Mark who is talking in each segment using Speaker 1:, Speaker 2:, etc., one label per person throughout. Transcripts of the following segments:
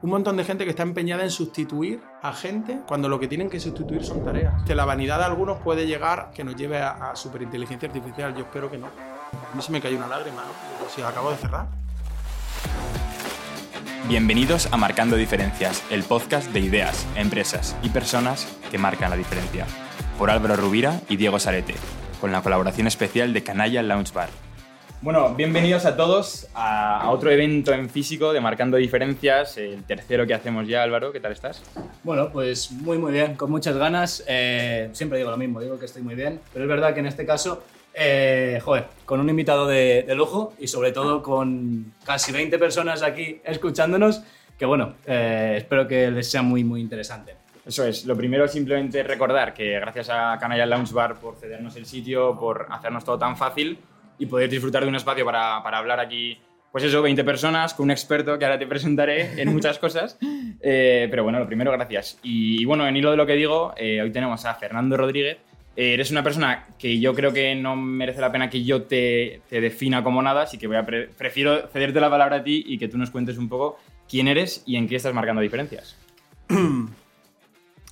Speaker 1: un montón de gente que está empeñada en sustituir a gente cuando lo que tienen que sustituir son tareas. Que la vanidad de algunos puede llegar que nos lleve a, a superinteligencia artificial. Yo espero que no. A mí se me cayó una lágrima, ¿no? Si acabo de cerrar.
Speaker 2: Bienvenidos a Marcando Diferencias, el podcast de ideas, empresas y personas que marcan la diferencia. Por Álvaro Rubira y Diego Sarete, con la colaboración especial de Canalla Lounge Bar. Bueno, bienvenidos a todos a, otro evento en físico de Marcando Diferencias, el tercero que hacemos ya, Álvaro. ¿Qué tal estás?
Speaker 3: Bueno, pues muy, muy bien, con muchas ganas. Eh, siempre digo lo mismo, digo que estoy muy bien, pero es verdad que en este caso, eh, joder, con un invitado de, lujo y sobre todo con casi 20 personas aquí escuchándonos, que bueno, eh, espero que les sea muy, muy interesante.
Speaker 2: Eso es, lo primero simplemente recordar que gracias a Canalla Lounge Bar por cedernos el sitio, por hacernos todo tan fácil y poder disfrutar de un espacio para, para, hablar aquí, pues eso, 20 personas con un experto que ahora te presentaré en muchas cosas. Eh, pero bueno, lo primero, gracias. Y, bueno, en hilo de lo que digo, eh, hoy tenemos a Fernando Rodríguez. Eh, eres una persona que yo creo que no merece la pena que yo te, te defina como nada, así que voy a prefiero cederte la palabra a ti y que tú nos cuentes un poco quién eres y en qué estás marcando diferencias.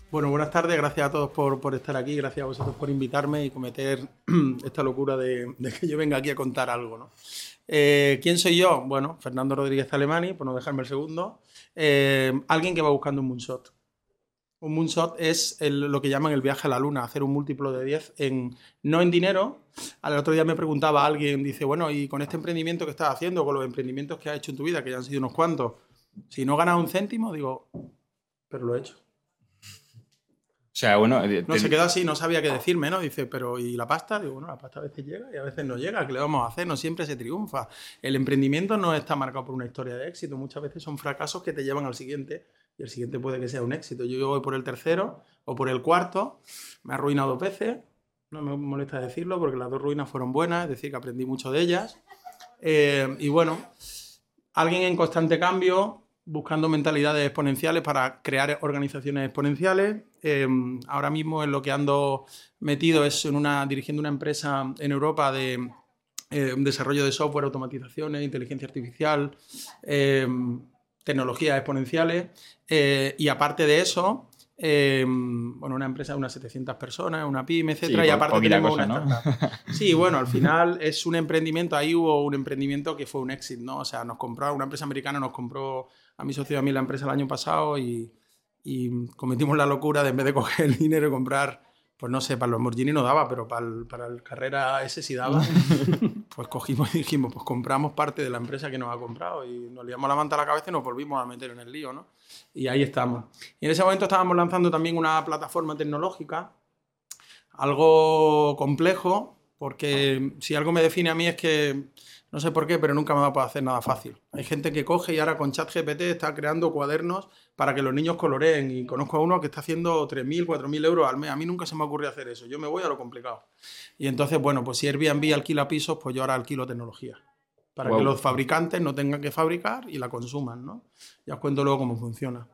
Speaker 1: Bueno, buenas tardes, gracias a todos por, estar aquí, gracias a vosotros por invitarme y cometer esta locura de, que yo venga aquí a contar algo. ¿no? Eh, ¿Quién soy yo? Bueno, Fernando Rodríguez Alemani, por no dejarme el segundo. Eh, alguien que va buscando un moonshot. Un moonshot es lo que llaman el viaje a la luna, hacer un múltiplo de 10, en, no en dinero. Al otro día me preguntaba alguien, dice, bueno, y con este emprendimiento que estás haciendo, con los emprendimientos que has hecho en tu vida, que ya han sido unos cuantos, si no ganas un céntimo, digo, pero lo he hecho.
Speaker 2: O sea, bueno.
Speaker 1: Eh, no, se quedó así, no sabía qué decirme, ¿no? Dice, pero ¿y la pasta? Digo, bueno, la pasta a veces llega y a veces no llega. ¿Qué le vamos a hacer? No siempre se triunfa. El emprendimiento no está marcado por una historia de éxito. Muchas veces son fracasos que te llevan al siguiente y el siguiente puede que sea un éxito. Yo voy por el tercero o por el cuarto. Me ha arruinado dos veces. No me molesta decirlo porque las dos ruinas fueron buenas, es decir, que aprendí mucho de ellas. Eh, y bueno, alguien en constante cambio, buscando mentalidades exponenciales para crear organizaciones exponenciales. Eh, ahora mismo en lo que ando metido es en una, dirigiendo una empresa en Europa de eh, desarrollo de software, automatizaciones, inteligencia artificial, eh, tecnologías exponenciales. y aparte de eso, bueno, una empresa de unas 700 personas, una pyme, etcétera, y aparte tenemos una startup. Sí, bueno, al final es un emprendimiento, ahí hubo un emprendimiento que fue un éxito, ¿no? O sea, nos compró, una empresa americana nos compró a mi socio y a mí la empresa el año pasado y, y, cometimos la locura de en vez de coger el dinero y comprar, pues no sé, para los Lamborghini no daba, pero para el, para el carrera ese sí daba, pues cogimos y dijimos, pues compramos parte de la empresa que nos ha comprado y nos liamos la manta a la cabeza y nos volvimos a meter en el lío, ¿no? Y ahí estamos. Y en ese momento estábamos lanzando también una plataforma tecnológica, algo complejo, porque si algo me define a mí es que no sé por qué, pero nunca me va a hacer nada fácil. Hay gente que coge y ahora con ChatGPT está creando cuadernos para que los niños coloreen. Y conozco a uno que está haciendo 3.000, 4.000 euros al mes. A mí nunca se me ocurre hacer eso. Yo me voy a lo complicado. Y entonces, bueno, pues si Airbnb alquila pisos, pues yo ahora alquilo tecnología. Para que los fabricantes no tengan que fabricar y la consuman, ¿no? Ya os cuento luego cómo funciona.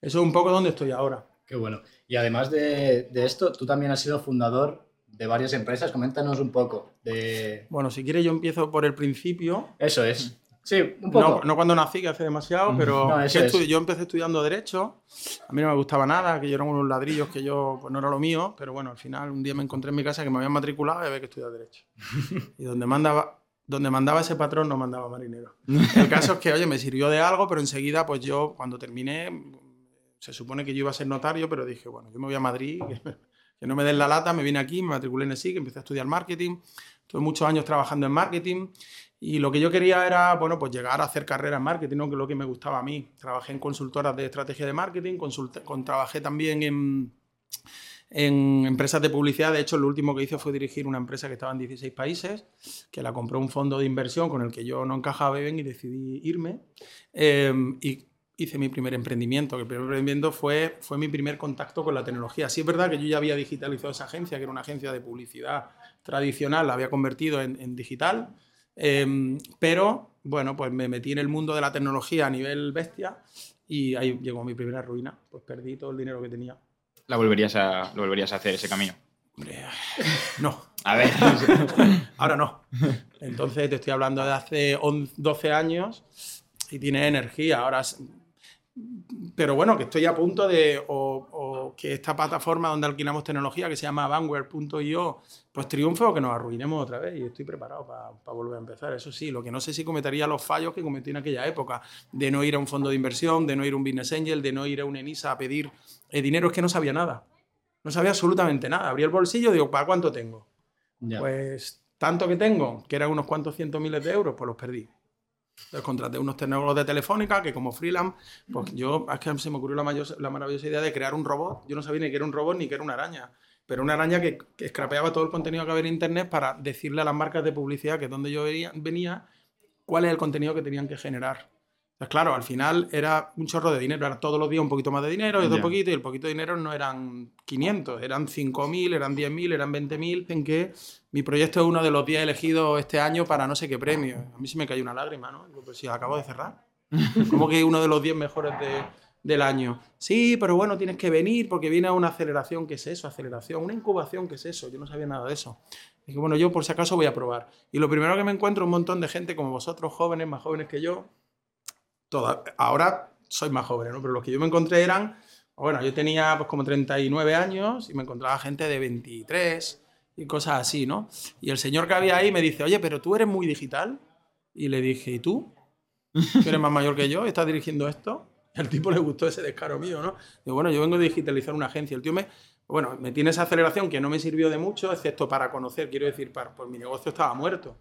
Speaker 1: Eso es un poco donde estoy ahora.
Speaker 3: Qué bueno. Y además de, de esto, tú también has sido fundador de varias empresas. Coméntanos un poco de...
Speaker 1: Bueno, si quieres yo empiezo por el principio.
Speaker 3: Eso es. Sí, un poco.
Speaker 1: No, cuando nací, que hace demasiado, pero
Speaker 3: no,
Speaker 1: yo empecé estudiando Derecho. A mí no me gustaba nada, que yo eran unos ladrillos que yo, pues no era lo mío, pero bueno, al final un día me encontré en mi casa que me habían matriculado y había que estudiar Derecho. y donde mandaba, donde mandaba ese patrón no mandaba marinero. El caso es que, oye, me sirvió de algo, pero enseguida, pues yo, cuando terminé, se supone que yo iba a ser notario, pero dije, bueno, yo me voy a Madrid, que no me den la lata, me vine aquí, me matriculé en el SIC, empecé a estudiar marketing, tuve muchos años trabajando en marketing y lo que yo quería era, bueno, pues llegar a hacer carrera en marketing, ¿no? que es lo que me gustaba a mí. Trabajé en consultoras de estrategia de marketing, con, trabajé también en, en empresas de publicidad. De hecho, lo último que hice fue dirigir una empresa que estaba en 16 países, que la compró un fondo de inversión con el que yo no encajaba bien y decidí irme. Eh, y hice mi primer emprendimiento, que el primer emprendimiento fue, fue mi primer contacto con la tecnología. Sí es verdad que yo ya había digitalizado esa agencia, que era una agencia de publicidad tradicional, la había convertido en, digital, em, pero bueno, pues me metí en el mundo de la tecnología a nivel bestia y ahí llegó mi primera ruina, pues perdí todo el dinero que tenía.
Speaker 2: ¿La volverías a, ¿Lo volverías a hacer ese camino?
Speaker 1: no.
Speaker 2: A ver.
Speaker 1: Ahora no. Entonces te estoy hablando de hace 12 años y tiene energía. Ahora pero bueno, que estoy a punto de, o, que esta plataforma donde alquilamos tecnología, que se llama Vanguard.io, pues triunfe o que nos arruinemos otra vez. Y estoy preparado para volver a empezar. Eso sí, lo que no sé si cometería los fallos que cometí en aquella época, de no ir a un fondo de inversión, de no ir a un business angel, de no ir a un ENISA a pedir el dinero, es que no sabía nada. No sabía absolutamente nada. Abrí el bolsillo y digo, ¿para cuánto tengo? Pues tanto que tengo, que eran unos cuantos cientos miles de euros, pues los perdí. Entonces contraté unos tecnólogos de Telefónica que como freelance, pues yo, es que se me ocurrió la, la maravillosa idea de crear un robot. Yo no sabía ni que era un robot ni que era una araña, pero una araña que, que escrapeaba todo el contenido que había en Internet para decirle a las marcas de publicidad que es donde yo venía, cuál es el contenido que tenían que generar. Pues claro, al final era un chorro de dinero, era todos los días un poquito más de dinero y otro poquito, y el poquito de dinero no eran 500, eran 5.000, eran 10.000, eran 20.000, en que mi proyecto es uno de los días elegidos este año para no sé qué premio. A mí se me cayó una lágrima, ¿no? Pues si acabo de cerrar. Como que uno de los 10 mejores del año. Sí, pero bueno, tienes que venir porque viene una aceleración, ¿qué es eso? Aceleración, una incubación, ¿qué es eso? Yo no sabía nada de eso. Dije, bueno, yo por si acaso voy a probar. Y lo primero que me encuentro un montón de gente como vosotros, jóvenes, más jóvenes que yo, ahora soy más joven, ¿no? Pero los que yo me encontré eran, bueno, yo tenía pues como 39 años y me encontraba gente de 23 y cosas así, ¿no? Y el señor que había ahí me dice, oye, pero tú eres muy digital. Y le dije, ¿y tú? ¿Tú eres más mayor que yo? ¿Estás dirigiendo esto? Al tipo le gustó ese descaro mío, ¿no? Digo, bueno, yo vengo a digitalizar una agencia. El tío me, bueno, me tiene esa aceleración que no me sirvió de mucho, excepto para conocer, quiero decir, para, pues mi negocio estaba muerto.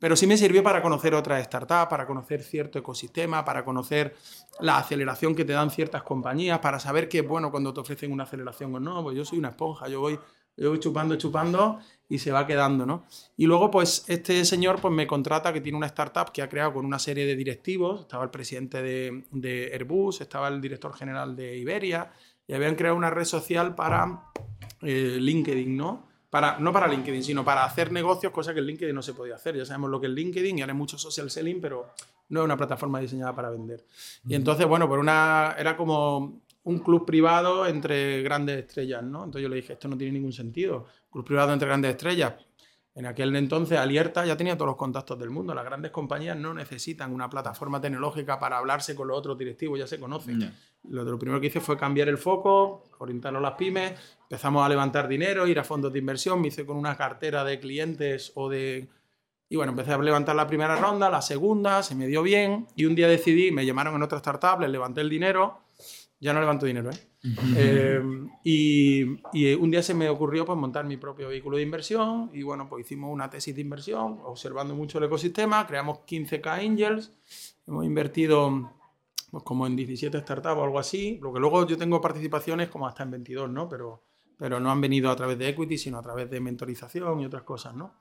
Speaker 1: Pero sí me sirvió para conocer otras startups, para conocer cierto ecosistema, para conocer la aceleración que te dan ciertas compañías, para saber que, bueno, cuando te ofrecen una aceleración o no, pues yo soy una esponja, yo voy, yo voy chupando, chupando y se va quedando, ¿no? Y luego, pues, este señor pues, me contrata que tiene una startup que ha creado con una serie de directivos, estaba el presidente de, Airbus, estaba el director general de Iberia, y habían creado una red social para eh, LinkedIn, ¿no? No para LinkedIn, sino para hacer negocios, cosa que en LinkedIn no se podía hacer. Ya sabemos lo que es LinkedIn y ahora hay mucho social selling, pero no es una plataforma diseñada para vender. Y entonces, bueno, por una, era como un club privado entre grandes estrellas, ¿no? Entonces yo le dije, esto no tiene ningún sentido. Club privado entre grandes estrellas. En aquel entonces, Alierta ya tenía todos los contactos del mundo. Las grandes compañías no necesitan una plataforma tecnológica para hablarse con los otros directivos, ya se conocen. Lo, lo, primero que hice fue cambiar el foco, orientarlo a las pymes, empezamos a levantar dinero, ir a fondos de inversión, me hice con una cartera de clientes o de... Y bueno, empecé a levantar la primera ronda, la segunda, se me dio bien y un día decidí, me llamaron en otra startup, les levanté el dinero, ya no levanto dinero, ¿eh? Eh y, y, un día se me ocurrió pues, montar mi propio vehículo de inversión y bueno, pues hicimos una tesis de inversión, observando mucho el ecosistema, creamos 15K Angels, hemos invertido pues, como en 17 startups o algo así, lo que luego yo tengo participaciones como hasta en 22, ¿no? Pero pero no han venido a través de equity, sino a través de mentorización y otras cosas, ¿no?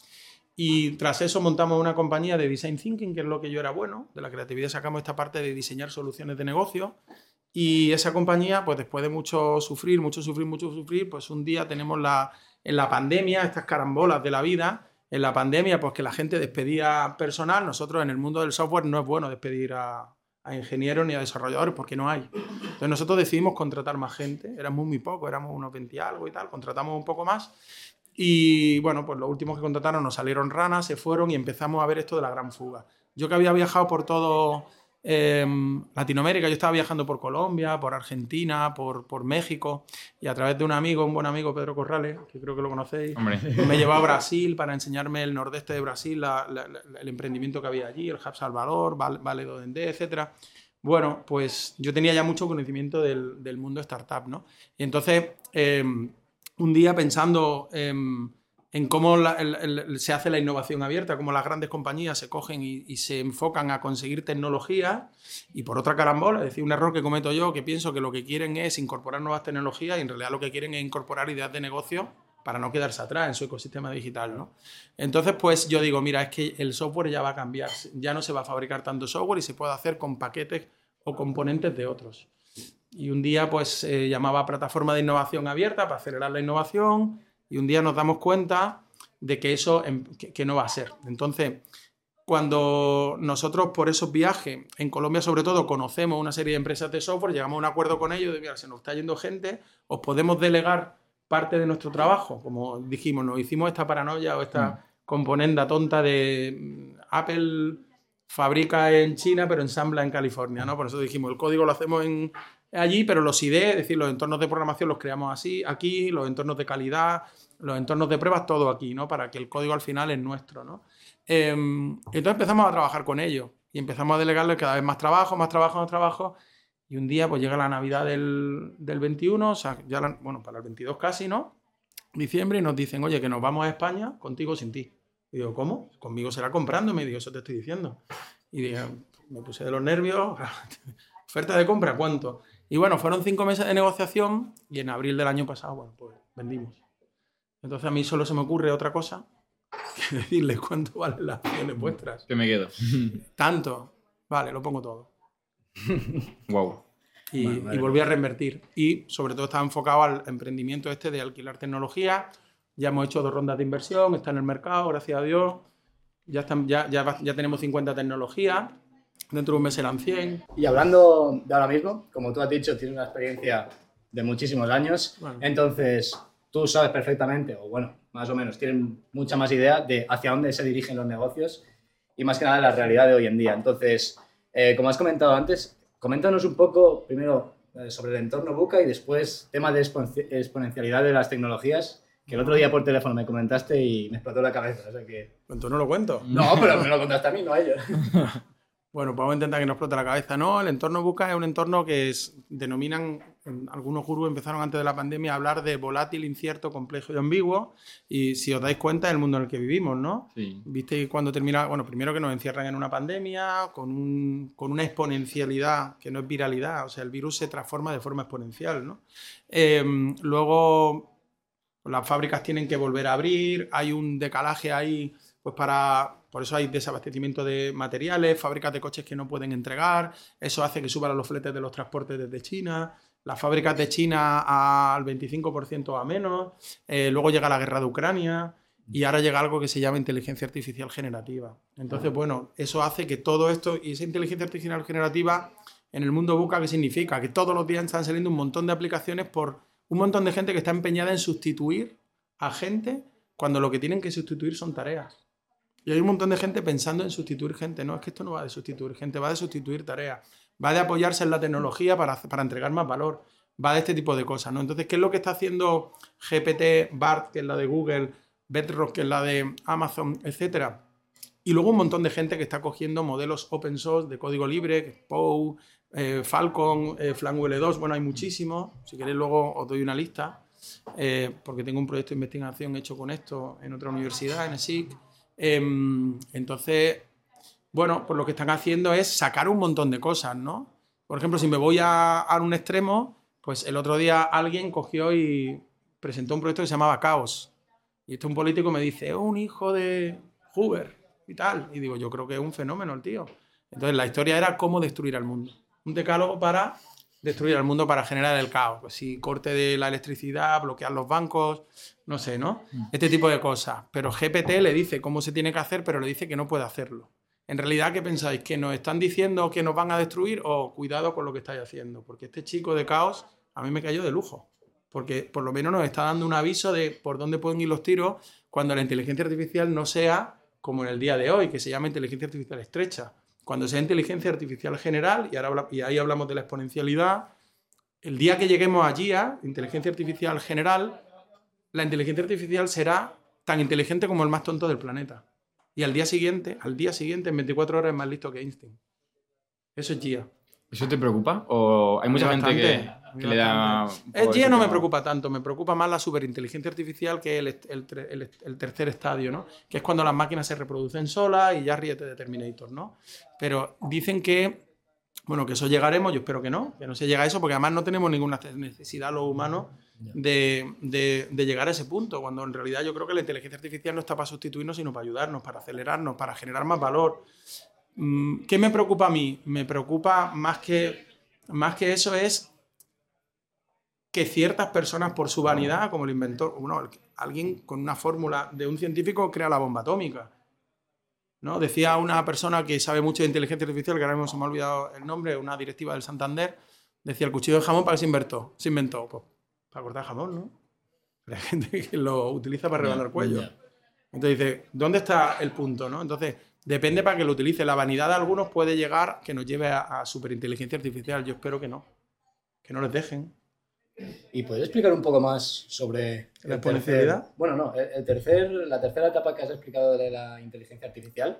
Speaker 1: Y tras eso montamos una compañía de design thinking, que es lo que yo era bueno. De la creatividad sacamos esta parte de diseñar soluciones de negocio. Y esa compañía, pues después de mucho sufrir, mucho sufrir, mucho sufrir, pues un día tenemos la, en la pandemia, estas carambolas de la vida, en la pandemia, pues que la gente despedía personal. Nosotros en el mundo del software no es bueno despedir a, a ingenieros ni a desarrolladores porque no hay. Entonces nosotros decidimos contratar más gente, éramos muy poco, éramos unos 20 y algo y tal, contratamos un poco más y bueno, pues los últimos que contrataron nos salieron ranas, se fueron y empezamos a ver esto de la gran fuga. Yo que había viajado por todo Em, Latinoamérica, yo estaba viajando por Colombia, por Argentina, por, por, México, y a través de un amigo, un buen amigo, Pedro Corrales, que creo que lo conocéis, me llevó a Brasil para enseñarme el nordeste de Brasil, el emprendimiento que había allí, el Hub Salvador, Vale do Dendé, etc. Bueno, pues yo tenía ya mucho conocimiento del, del mundo startup, ¿no? Y entonces, em, un día pensando en cómo se hace la innovación abierta, cómo las grandes compañías se cogen y, se enfocan a conseguir tecnología y por otra carambola, es decir, un error que cometo yo, que pienso que lo que quieren es incorporar nuevas tecnologías y en realidad lo que quieren es incorporar ideas de negocio para no quedarse atrás en su ecosistema digital, ¿no? Entonces, pues yo digo, mira, es que el software ya va a cambiar, ya no se va a fabricar tanto software y se puede hacer con paquetes o componentes de otros. Y un día, pues, se llamaba plataforma de innovación abierta para acelerar la innovación, y un día nos damos cuenta de que eso em, que, no va a ser. Entonces, cuando nosotros por esos viajes, en Colombia sobre todo, conocemos una serie de empresas de software, llegamos a un acuerdo con ellos de, mira, se nos está yendo gente, os podemos delegar parte de nuestro trabajo, como dijimos, nos hicimos esta paranoia o esta mm. componenda tonta de mm, Apple fabrica en China, pero ensambla en California, ¿no? Por eso dijimos, el código lo hacemos en, allí, pero los IDE, es decir, los entornos de programación los creamos así, aquí, los entornos de calidad, los entornos de pruebas, todo aquí, ¿no? Para que el código al final es nuestro, ¿no? Em, entonces empezamos a trabajar con ellos y empezamos a delegarle cada vez más trabajo, más trabajo, más trabajo. Y un día, pues llega la Navidad del, del 21, o sea, ya, bueno, para el 22 casi, ¿no? Diciembre, y nos dicen, oye, que nos vamos a España contigo sin ti. Y digo, ¿cómo? Conmigo será comprando. me digo, eso te estoy diciendo. Y dije, me puse de los nervios. Oferta de compra, ¿cuánto? Y bueno, fueron cinco meses de negociación y en abril del año pasado, bueno, pues vendimos. Entonces a mí solo se me ocurre otra cosa que decirles cuánto valen las acciones vuestras.
Speaker 2: Que me quedo.
Speaker 1: Tanto. Vale, lo pongo todo.
Speaker 2: wow.
Speaker 1: Y, y, volví a reinvertir. Y sobre todo estaba enfocado al emprendimiento este de alquilar tecnología. Ya hemos hecho dos rondas de inversión, está en el mercado, gracias a Dios. Ya, están, ya, ya, ya tenemos 50 tecnologías. Dentro de un mes serán 100.
Speaker 3: Y hablando de ahora mismo, como tú has dicho, tienes una experiencia de muchísimos años. Entonces, tú sabes perfectamente, o bueno, más o menos, tienes mucha más idea de hacia dónde se dirigen los negocios y más que nada la realidad de hoy en día. Entonces, eh, como has comentado antes, coméntanos un poco primero eh, sobre el entorno Buca y después tema de exponencialidad de las tecnologías, que el otro día por teléfono me comentaste y me explotó la cabeza. O sea que...
Speaker 1: ¿Cuento no lo cuento?
Speaker 3: No, pero me lo contaste a mí, no a ellos.
Speaker 1: Bueno, pues vamos a intentar que no explote la cabeza. No, el entorno Buca es un entorno que es, denominan, algunos gurús empezaron antes de la pandemia a hablar de volátil, incierto, complejo y ambiguo. Y si os dais cuenta, es el mundo en el que vivimos, ¿no? Sí. Viste cuando termina, bueno, primero que nos encierran en una pandemia, con, un, con una exponencialidad, que no es viralidad, o sea, el virus se transforma de forma exponencial, ¿no? Em, luego, las fábricas tienen que volver a abrir, hay un decalaje ahí, pues para por eso hay desabastecimiento de materiales, fábricas de coches que no pueden entregar, eso hace que suban los fletes de los transportes desde China, las fábricas de China al 25% a menos, eh, luego llega la guerra de Ucrania y ahora llega algo que se llama inteligencia artificial generativa. Entonces, bueno, eso hace que todo esto, y esa inteligencia artificial generativa en el mundo buca, ¿qué significa? Que todos los días están saliendo un montón de aplicaciones por un montón de gente que está empeñada en sustituir a gente cuando lo que tienen que sustituir son tareas. Y hay un montón de gente pensando en sustituir gente. No, es que esto no va de sustituir gente, va de sustituir tareas. Va de apoyarse en la tecnología para, para entregar más valor. Va de este tipo de cosas, ¿no? Entonces, ¿qué es lo que está haciendo GPT, BART, que es la de Google, Bedrock, que es la de Amazon, etcétera? Y luego un montón de gente que está cogiendo modelos open source de código libre, POU, eh, Falcon, eh, 2, bueno, hay muchísimos. Si queréis luego os doy una lista, eh, porque tengo un proyecto de investigación hecho con esto en otra universidad, en ESIC. Em, entonces, bueno, pues lo que están haciendo es sacar un montón de cosas, ¿no? Por ejemplo, si me voy a, un extremo, pues el otro día alguien cogió y presentó un proyecto que se llamaba Caos. Y este un político me dice, es un hijo de Hoover y tal. Y digo, yo creo que es un fenómeno el tío. Entonces la historia era cómo destruir al mundo. Un decálogo para destruir al mundo para generar el caos. Pues si corte de la electricidad, bloquear los bancos, no sé, ¿no? Mm. Este tipo de cosas. Pero GPT le dice cómo se tiene que hacer, pero le dice que no puede hacerlo. En realidad, ¿qué pensáis? ¿Que nos están diciendo que nos van a destruir o cuidado con lo que estáis haciendo? Porque este chico de caos a mí me cayó de lujo. Porque por lo menos nos está dando un aviso de por dónde pueden ir los tiros cuando la inteligencia artificial no sea como en el día de hoy, que se llama inteligencia artificial estrecha. Cuando sea inteligencia artificial general, y, ahora, y ahí hablamos de la exponencialidad, el día que lleguemos allí a inteligencia artificial general, la inteligencia artificial será tan inteligente como el más tonto del planeta. Y al día siguiente, al día siguiente, en 24 horas es más listo que Einstein. Eso es GIA.
Speaker 2: ¿Eso te preocupa? ¿O hay mucha gente que, le da.?
Speaker 1: El GIA no me preocupa tanto, me preocupa más la superinteligencia artificial que el, el, tercer estadio, ¿no? Que es cuando las máquinas se reproducen solas y ya ríete de Terminator, ¿no? Pero dicen que. Bueno, que eso llegaremos, yo espero que no, que no se llegue a eso, porque además no tenemos ninguna necesidad los humanos de, de, llegar a ese punto, cuando en realidad yo creo que la inteligencia artificial no está para sustituirnos, sino para ayudarnos, para acelerarnos, para generar más valor. Mm, ¿Qué me preocupa a mí? Me preocupa más que, más que eso es que ciertas personas por su vanidad, como el inventor, bueno, alguien con una fórmula de un científico crea la bomba atómica. ¿no? Decía una persona que sabe mucho de inteligencia artificial, que ahora mismo se me ha olvidado el nombre, una directiva del Santander, decía el cuchillo de jamón para qué se inventó. Se inventó pues, para cortar jamón, ¿no? Hay gente que lo utiliza para rebanar cuello. Entonces dice, ¿dónde está el punto? ¿no? Entonces, Depende para que lo utilice. La vanidad de algunos puede llegar que nos lleve a, a superinteligencia artificial. Yo espero que no. Que no les dejen.
Speaker 3: ¿Y puedes explicar un poco más sobre
Speaker 1: ¿La exponencialidad?
Speaker 3: Bueno, no, el el tercer, la tercera etapa que has explicado de la inteligencia artificial,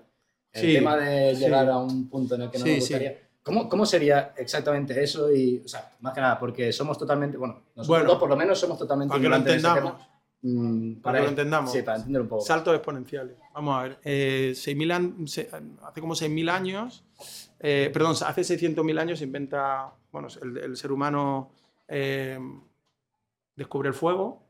Speaker 3: el
Speaker 1: Sí,
Speaker 3: tema de
Speaker 1: sí.
Speaker 3: llegar a un punto en el que no
Speaker 1: Sí,
Speaker 3: nos
Speaker 1: sí.
Speaker 3: gustaría. ¿Cómo, ¿Cómo sería exactamente eso? Y, o sea, más que nada, porque somos totalmente, bueno, nosotros
Speaker 1: Bueno,
Speaker 3: dos por lo menos somos totalmente
Speaker 1: para que lo entendamos.
Speaker 3: Mm,
Speaker 1: Para que lo entendamos.
Speaker 3: Sí, para entender un poco.
Speaker 1: Saltos exponenciales. Vamos a ver. eh, 6.000 an- se- hace como 6.000 años, eh, perdón, hace 600.000 años se inventa, bueno, el, el ser humano eh, descubre el fuego.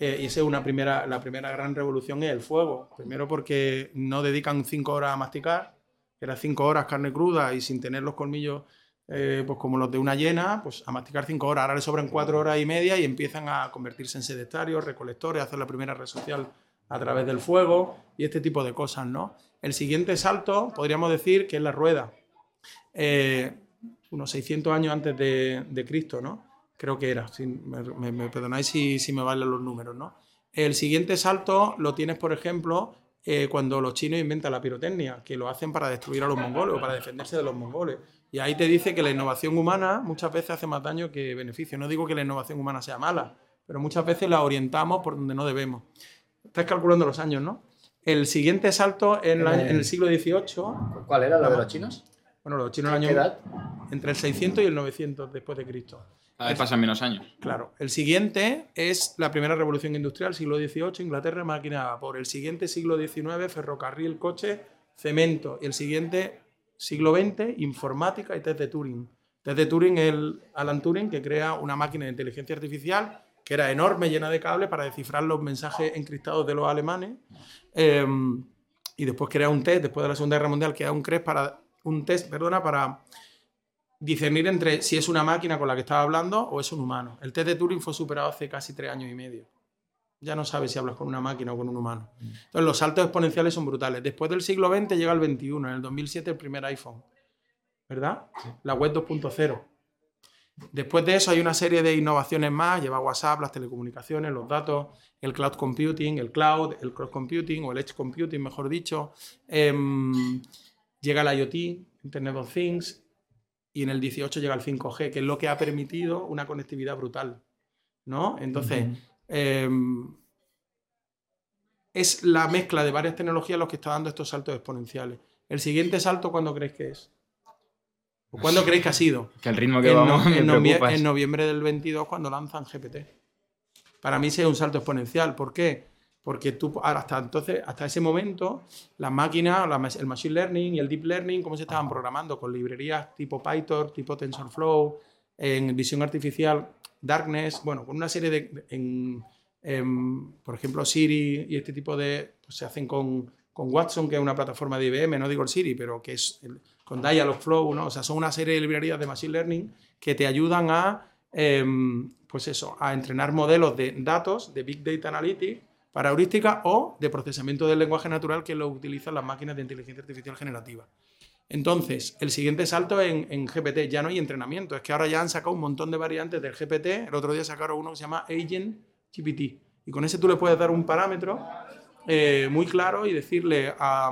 Speaker 1: eh, y esa es una primera, la primera gran revolución es el fuego. Primero porque no dedican 5 horas a masticar, era 5 horas carne cruda y sin tener los colmillos eh, pues como los de una hiena, pues a masticar 5 horas. Ahora le sobran 4 horas y media y empiezan a convertirse en sedentarios, recolectores, hacer la primera red social a través del fuego y este tipo de cosas, ¿no? El siguiente salto, podríamos decir que es la rueda. Eh, unos 600 años antes de, de Cristo, ¿no? Creo que era, si me, me- me perdonáis si, si me valen los números, ¿no? El siguiente salto lo tienes, por ejemplo, eh, cuando los chinos inventan la pirotecnia, que lo hacen para destruir a los mongoles o para defenderse de los mongoles. Y ahí te dice que la innovación humana muchas veces hace más daño que beneficio. No digo que la innovación humana sea mala, pero muchas veces la orientamos por donde no debemos. Estás calculando los años, ¿no? El siguiente salto en, la- en el siglo XVIII,
Speaker 3: ¿Cuál era la de los chinos?
Speaker 1: bueno, los chinos el
Speaker 3: ¿Qué
Speaker 1: año
Speaker 3: edad?
Speaker 1: entre el 600 y el 900 después de Cristo.
Speaker 2: Cada vez pasan menos años.
Speaker 1: Claro. El siguiente es la primera revolución industrial, siglo XVIII, Inglaterra, máquina de vapor. El siguiente, siglo XIX, ferrocarril, coche, cemento. Y el siguiente, siglo XX, informática y test de Turing. Test de Turing es el Alan Turing que crea una máquina de inteligencia artificial que era enorme, llena de cables para descifrar los mensajes encriptados de los alemanes. Eh, y después crea un test, después de la Segunda Guerra Mundial, crea un, test para, un test perdona, para discernir entre si es una máquina con la que estaba hablando o es un humano. El test de Turing fue superado hace casi tres años y medio. Ya no sabes si hablas con una máquina o con un humano. Entonces los saltos exponenciales son brutales. Después del siglo XX llega el XXI, en el 2007 el primer iPhone. ¿Verdad? La web 2.0. Después de eso hay una serie de innovaciones más, lleva WhatsApp, las telecomunicaciones, los datos, el cloud computing, el cloud, el cross computing o el edge computing, mejor dicho. Em, llega el IoT, Internet of Things, y en el 18 llega el 5G, que es lo que ha permitido una conectividad brutal. ¿No? Entonces, em, es la mezcla de varias tecnologías los que está dando estos saltos exponenciales. El siguiente salto, ¿cuándo creéis que es? ¿O ¿Cuándo creéis que ha sido?
Speaker 2: Que el ritmo que
Speaker 1: en,
Speaker 2: vamos
Speaker 1: no-
Speaker 2: me
Speaker 1: en novie-
Speaker 2: preocupa.
Speaker 1: en noviembre del 22 cuando lanzan GPT. Para mí sí es un salto exponencial. ¿Por qué? Porque tú hasta entonces, hasta ese momento, las máquinas, el machine learning y el deep learning, ¿cómo se estaban programando? Con librerías tipo Python, tipo TensorFlow, en visión artificial, Darkness, bueno, con una serie de, en, por ejemplo, Siri y este tipo de, pues se hacen con, con Watson, que es una plataforma de IBM, no digo el Siri, pero que es el- con Dialogflow, ¿no? O sea, son una serie de librerías de Machine Learning que te ayudan a, em, pues eso, a entrenar modelos de datos, de Big Data Analytics, para heurística o de procesamiento del lenguaje natural que lo utilizan las máquinas de inteligencia artificial generativa. Entonces, el siguiente salto en, en GPT, ya no hay entrenamiento, es que ahora ya han sacado un montón de variantes del GPT, el otro día sacaron uno que se llama Agent GPT, y con ese tú le puedes dar un parámetro eh, muy claro y decirle, a,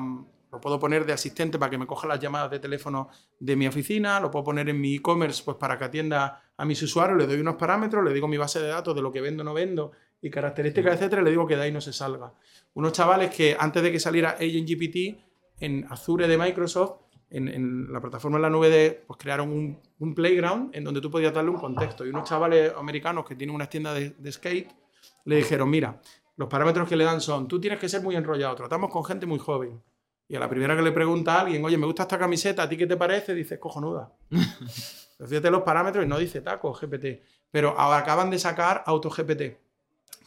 Speaker 1: lo puedo poner de asistente para que me coja las llamadas de teléfono de mi oficina, lo puedo poner en mi e-commerce pues para que atienda a mis usuarios, le doy unos parámetros, le digo mi base de datos de lo que vendo o no vendo y características, etcétera, y le digo que de ahí no se salga. Unos chavales que antes de que saliera Agent GPT en Azure de Microsoft, en, en la plataforma en la nube de, pues crearon un, un playground en donde tú podías darle un contexto. Y unos chavales americanos que tienen una tienda de, de skate le dijeron, mira, los parámetros que le dan son, tú tienes que ser muy enrollado, tratamos con gente muy joven. Y a la primera que le pregunta a alguien, oye, me gusta esta camiseta, ¿a ti qué te parece? Dices, cojonuda. Fíjate los parámetros y no dice taco GPT. Pero ahora acaban de sacar AutoGPT.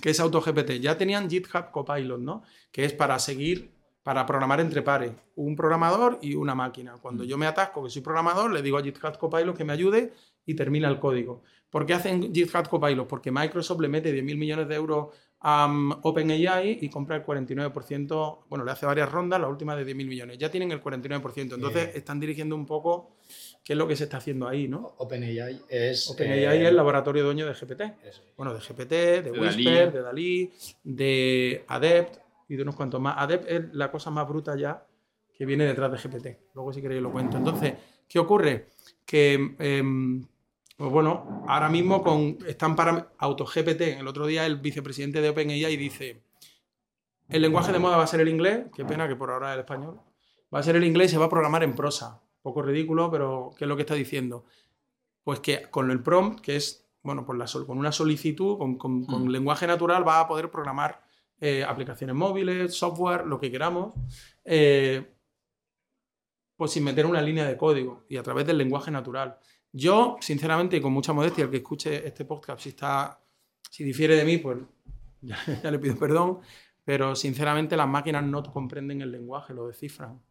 Speaker 1: ¿Qué es AutoGPT? Ya tenían GitHub Copilot, ¿no? Que es para seguir, para programar entre pares. Un programador y una máquina. Cuando yo me atasco que soy programador, le digo a GitHub Copilot que me ayude y termina el código. ¿Por qué hacen GitHub Copilot? Porque Microsoft le mete 10.000 millones de euros a um, OpenAI y compra el 49%, bueno, le hace varias rondas, la última de 10.000 millones. Ya tienen el 49%. Entonces están dirigiendo un poco qué es lo que se está haciendo ahí, ¿no?
Speaker 3: OpenAI es.
Speaker 1: OpenAI
Speaker 3: eh,
Speaker 1: es el laboratorio dueño de GPT.
Speaker 3: eso.
Speaker 1: Bueno, de GPT, de,
Speaker 2: De
Speaker 1: Whisper,
Speaker 2: Dalí.
Speaker 1: de Dalí, de Adept y de unos cuantos más. Adept es la cosa más bruta ya que viene detrás de GPT. Luego si queréis lo cuento. Entonces, ¿qué ocurre? Que, em, pues bueno, ahora mismo con, están para AutoGPT. El otro día el vicepresidente de OpenAI dice, el lenguaje de moda va a ser el inglés, qué pena que por ahora es el español, va a ser el inglés y se va a programar en prosa. poco ridículo, pero ¿qué es lo que está diciendo? Pues que con el prompt, que es, bueno, la, con una solicitud, con, con, con lenguaje natural, va a poder programar eh, aplicaciones móviles, software, lo que queramos, eh, pues sin meter una línea de código y a través del lenguaje natural. Yo, sinceramente, y con mucha modestia, el que escuche este podcast, si está, si difiere de mí, pues ya, ya le pido perdón, pero sinceramente las máquinas no comprenden el lenguaje, lo descifran.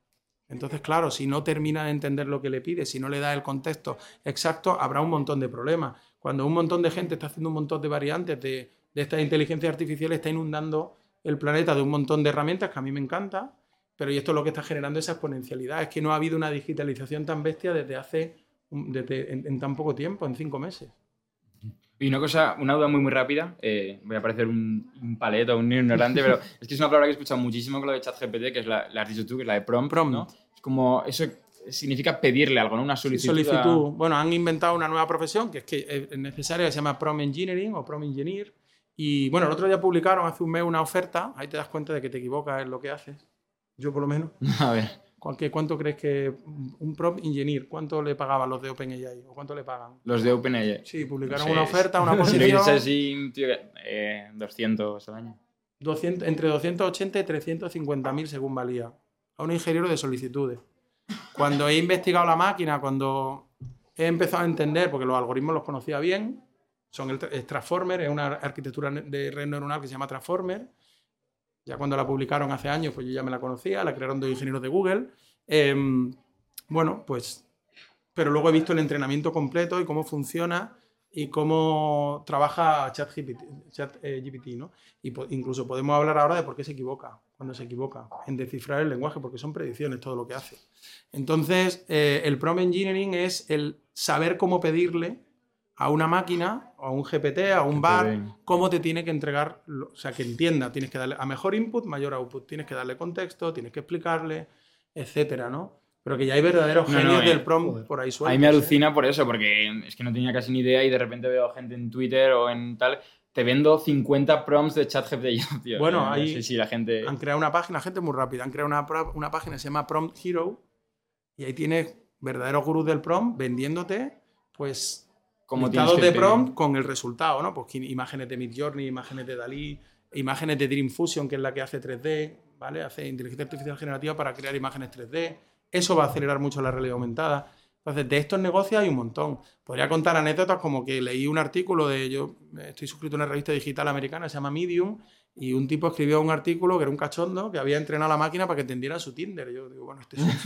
Speaker 1: Entonces, claro, si no termina de entender lo que le pide, si no le da el contexto exacto, habrá un montón de problemas. Cuando un montón de gente está haciendo un montón de variantes de, de esta inteligencia artificial, está inundando el planeta de un montón de herramientas que a mí me encanta, pero y esto es lo que está generando esa exponencialidad. Es que no ha habido una digitalización tan bestia desde hace desde, en, en tan poco tiempo, en cinco meses.
Speaker 2: Y una cosa, una duda muy muy rápida, eh, voy a parecer un, un paleto, un ignorante, pero es que es una palabra que he escuchado muchísimo con lo de ChatGPT, que es la, la has dicho tú, que es la de prompt,
Speaker 1: Prompt.
Speaker 2: ¿no? Es como, eso significa pedirle algo, ¿no? Una solicitud. a-
Speaker 1: solicitud. Bueno, han inventado una nueva profesión que es que es necesaria, que se llama Prom Engineering o Prom Engineer. Y bueno, el otro día publicaron hace un mes una oferta, ahí te das cuenta de que te equivocas en lo que haces. Yo por lo menos.
Speaker 2: A ver,
Speaker 1: ¿Cuál- qué- ¿Cuánto crees que un Prompt Engineer, cuánto le pagaban los de OpenAI? ¿O cuánto le pagan?
Speaker 2: los de OpenAI.
Speaker 1: Sí, publicaron
Speaker 2: No sé,
Speaker 1: una oferta, una
Speaker 2: Si lo
Speaker 1: posición.
Speaker 2: dices así, tío, eh, 200 al año.
Speaker 1: 200 entre 280 y 350 mil según valía. A un ingeniero de solicitudes. Cuando he investigado la máquina, cuando he empezado a entender, porque los algoritmos los conocía bien, son el, Transformer, es una arquitectura de red neuronal que se llama Transformer. Ya cuando la publicaron hace años, pues yo ya me la conocía, la crearon dos ingenieros de Google. Em, bueno, pues, pero luego he visto el entrenamiento completo y cómo funciona y cómo trabaja ChatGPT, Chat, eh, GPT, ¿no? Y po- incluso podemos hablar ahora de por qué se equivoca, cuando se equivoca, en descifrar el lenguaje, porque son predicciones todo lo que hace. Entonces, eh, el prompt engineering es el saber cómo pedirle a una máquina, a un GPT, a un bar, cómo te tiene que entregar, lo- o sea, que entienda, tienes que darle a mejor input, mayor output, tienes que darle contexto, tienes que explicarle, etcétera, ¿no? Pero que ya hay verdaderos
Speaker 2: No,
Speaker 1: genios
Speaker 2: no, eh,
Speaker 1: del prompt
Speaker 3: joder.
Speaker 1: por ahí sueltos.
Speaker 2: A mí me
Speaker 1: ¿eh?
Speaker 2: alucina por eso, porque es que no tenía casi ni idea y de repente veo gente en Twitter o en tal, te vendo 50 prompts de ChatGPT. y yo, tío,
Speaker 1: Bueno,
Speaker 2: no
Speaker 1: ahí
Speaker 2: sé si la gente...
Speaker 1: Han creado una página, gente muy rápida, han creado una, una página que se llama Prompt Hero y ahí tienes verdaderos gurús del prompt vendiéndote, pues, listados
Speaker 2: que
Speaker 1: de prompt con el resultado, ¿no? Pues imágenes de Midjourney, imágenes de Dalí, imágenes de Dream Fusion, que es la que hace 3D, ¿vale? Hace inteligencia artificial generativa para crear imágenes 3D. Eso va a acelerar mucho la realidad aumentada. Entonces, de estos negocios hay un montón. Podría contar anécdotas como que leí un artículo de. Yo estoy suscrito a una revista digital americana, se llama Medium, y un tipo escribió un artículo que era un cachondo que había entrenado a la máquina para que entendiera su Tinder. Yo digo, bueno, este es,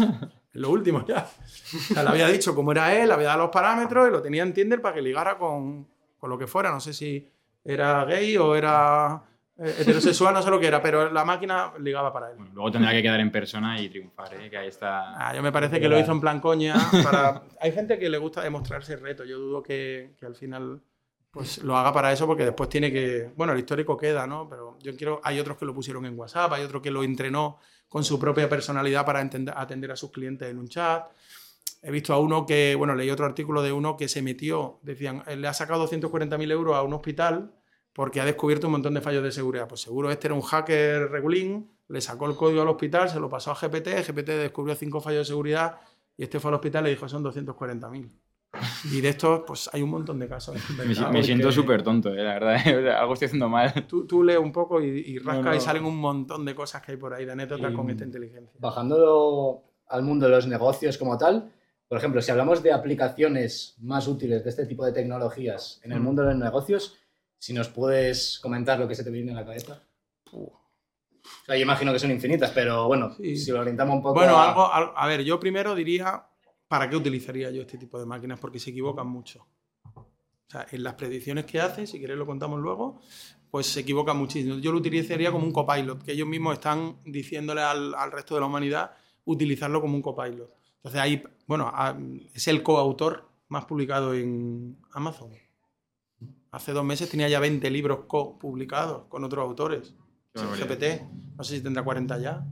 Speaker 1: lo último ya. O sea, le había dicho cómo era él, le había dado los parámetros y lo tenía en Tinder para que ligara con, con lo que fuera. No sé si era gay o era eh, heterosexual, no sé lo que era, pero la máquina ligaba para él.
Speaker 2: Bueno, luego tendrá que quedar en persona y triunfar, ¿eh? que ahí está...
Speaker 1: Ah, yo me parece que lo hizo en plan coña. Para... Hay gente que le gusta demostrarse reto. Yo dudo que, que al final pues lo haga para eso porque después tiene que... Bueno, el histórico queda, ¿no? Pero yo quiero... Hay otros que lo pusieron en WhatsApp, hay otro que lo entrenó con su propia personalidad para entender- atender a sus clientes en un chat. He visto a uno que, bueno, leí otro artículo de uno que se metió, decían, él le ha sacado 240.000 euros a un hospital porque ha descubierto un montón de fallos de seguridad. Pues seguro este era un hacker regulín, le sacó el código al hospital, se lo pasó a GPT, GPT descubrió cinco fallos de seguridad y este fue al hospital y le dijo son 240.000. Y de estos, pues hay un montón de casos.
Speaker 2: Me, me siento súper tonto, ¿eh? la verdad. o sea, algo estoy haciendo mal.
Speaker 1: Tú, tú lees un poco y, y rascas
Speaker 2: no.
Speaker 1: y salen un montón de cosas que hay por ahí, de anécdotas
Speaker 3: Y-
Speaker 1: con esta inteligencia.
Speaker 3: Bajando al mundo de los negocios como tal, por ejemplo, si hablamos de aplicaciones más útiles de este tipo de tecnologías en el
Speaker 1: Mm.
Speaker 3: mundo de los negocios, si nos puedes comentar lo que se te viene a la cabeza. O sea, yo imagino que son infinitas, pero bueno,
Speaker 1: Sí.
Speaker 3: si lo orientamos un poco
Speaker 1: Bueno,
Speaker 3: a-
Speaker 1: algo, al- a ver, yo primero diría, ¿para qué utilizaría yo este tipo de máquinas? Porque se equivocan mucho. O sea, en las predicciones que hace, si queréis lo contamos luego, pues se equivocan muchísimo. Yo lo utilizaría como un copilot, que ellos mismos están diciéndole al, al resto de la humanidad utilizarlo como un copilot. Entonces ahí, bueno, es el coautor más publicado en Amazon. Hace dos meses tenía ya 20 libros co-publicados con otros autores. GPT, no sé si tendrá 40 ya.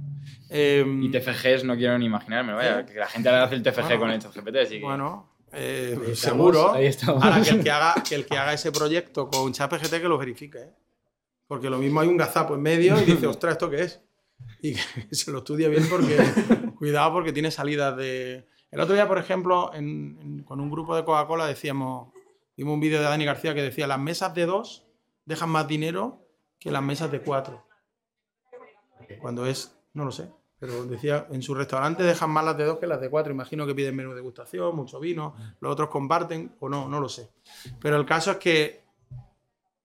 Speaker 1: Em,
Speaker 2: Y TFGs no quiero ni imaginarme, vaya, que la gente ahora hace el TFG
Speaker 1: Bueno.
Speaker 2: con el GPT, así que...
Speaker 1: Bueno, eh,
Speaker 3: Ahí estamos,
Speaker 1: seguro.
Speaker 3: ahí estamos.
Speaker 1: Ahora que el que, haga, que el que haga ese proyecto con ChatGPT que lo verifique. ¿eh? Porque lo mismo hay un gazapo en medio y dice, ostras, ¿esto qué es? Y que se lo estudie bien porque, cuidado, porque tiene salidas de... El otro día, por ejemplo, en- en- con un grupo de Coca-Cola decíamos, vimos un vídeo de Dani García que decía, las mesas de dos dejan más dinero que las mesas de cuatro. Cuando es, no lo sé, pero decía, en su restaurante dejan más las de dos que las de cuatro. Imagino que piden menú de degustación, mucho vino, los otros comparten o no, no lo sé. Pero el caso es que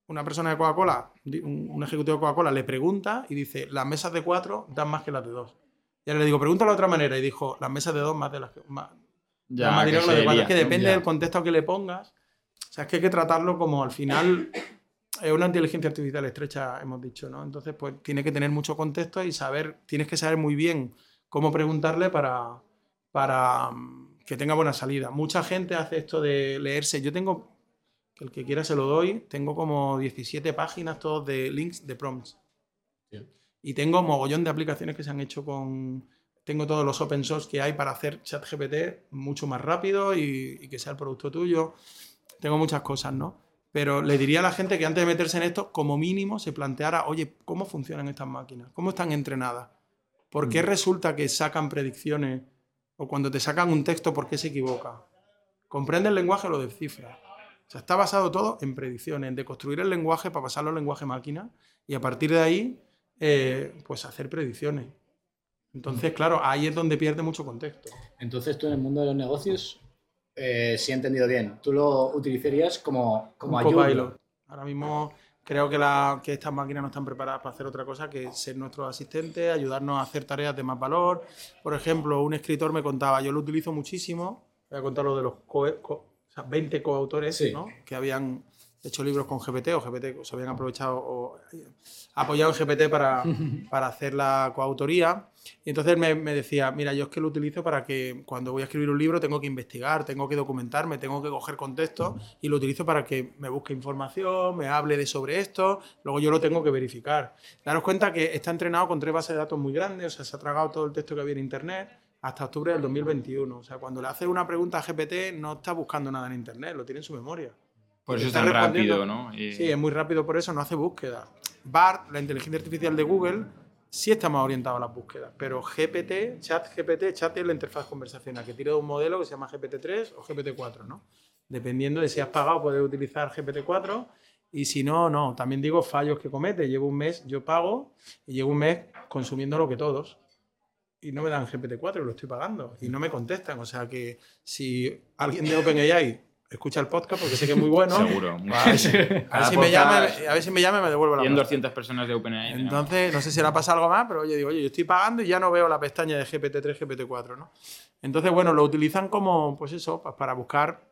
Speaker 1: una persona de Coca-Cola, un, ejecutivo de Coca-Cola, le pregunta y dice, las mesas de cuatro dan más que las de dos. Y ahora le digo, pregúntalo de otra manera. Y dijo, las mesas de dos más de las que... Más,
Speaker 2: Ya,
Speaker 1: más
Speaker 2: que
Speaker 1: dinero que
Speaker 2: se
Speaker 1: las de cuatro.
Speaker 2: lía,
Speaker 1: Es que depende
Speaker 3: Ya.
Speaker 1: del contexto que le pongas. O sea, es que hay que tratarlo como al final es una inteligencia artificial estrecha, hemos dicho, ¿no? Entonces, pues tiene que tener mucho contexto y saber, tienes que saber muy bien cómo preguntarle para, para mm, que tenga buena salida. Mucha gente hace esto de leerse. Yo tengo, que el que quiera se lo doy, tengo como 17 páginas todos de links de prompts. Y tengo mogollón de aplicaciones que se han hecho con... Tengo todos los open source que hay para hacer ChatGPT mucho más rápido y, y que sea el producto tuyo. Tengo muchas cosas, ¿no? Pero le diría a la gente que antes de meterse en esto, como mínimo se planteara, oye, ¿cómo funcionan estas máquinas? ¿Cómo están entrenadas? ¿Por qué resulta que sacan predicciones? O cuando te sacan un texto, ¿por qué se equivoca? Comprende el lenguaje lo descifra. O sea, está basado todo en predicciones, en deconstruir el lenguaje para pasarlo al lenguaje máquina y a partir de ahí, eh, pues hacer predicciones. Entonces, claro, ahí es donde pierde mucho contexto.
Speaker 3: Entonces tú en el mundo de los negocios, eh, si he entendido bien, tú lo utilizarías como, como ayuda.
Speaker 1: Ahora mismo creo que, la- que estas máquinas no están preparadas para hacer otra cosa que ser nuestro asistente, ayudarnos a hacer tareas de más valor. Por ejemplo, un escritor me contaba, yo lo utilizo muchísimo, voy a contar lo de los co- co- o sea, 20 coautores
Speaker 3: Sí.
Speaker 1: ¿no? que habían hecho libros con GPT o GPT se habían aprovechado o eh, apoyado en GPT para, para hacer la coautoría. Y entonces me, me decía, mira, yo es que lo utilizo para que cuando voy a escribir un libro tengo que investigar, tengo que documentarme, tengo que coger contexto y lo utilizo para que me busque información, me hable de sobre esto, luego yo lo tengo que verificar. Daros cuenta que está entrenado con tres bases de datos muy grandes, o sea, se ha tragado todo el texto que había en Internet hasta octubre del 2021. O sea, cuando le hace una pregunta a GPT no está buscando nada en Internet, lo tiene en su memoria.
Speaker 2: Por eso es tan rápido, ¿no? Y-
Speaker 1: Sí, es muy rápido por eso, no hace búsqueda. BART, la inteligencia artificial de Google, sí está más orientado a las búsquedas, pero GPT, chat GPT, chat es la interfaz conversacional que tira de un modelo que se llama GPT-3 o GPT-4, ¿no? Dependiendo de si has pagado, puedes utilizar GPT-4 y si no, no. También digo fallos que comete. Llevo un mes, yo pago y llevo un mes consumiendo lo que todos. Y no me dan GPT-4, lo estoy pagando. Y no me contestan. O sea que si alguien de OpenAI escucha el podcast, porque sé que es muy bueno,
Speaker 2: Seguro.
Speaker 1: a ver si, a ver
Speaker 2: Cada
Speaker 1: si me llama,
Speaker 2: podcast-
Speaker 1: a ver si me llama y me devuelve la
Speaker 2: 100,
Speaker 1: pasta.
Speaker 2: 200 personas de OpenAI.
Speaker 1: Entonces, no sé si le ha pasado algo más, pero oye, digo, oye, yo estoy pagando y ya no veo la pestaña de GPT-3, GPT-4, ¿no? Entonces, bueno, lo utilizan como, pues eso, para buscar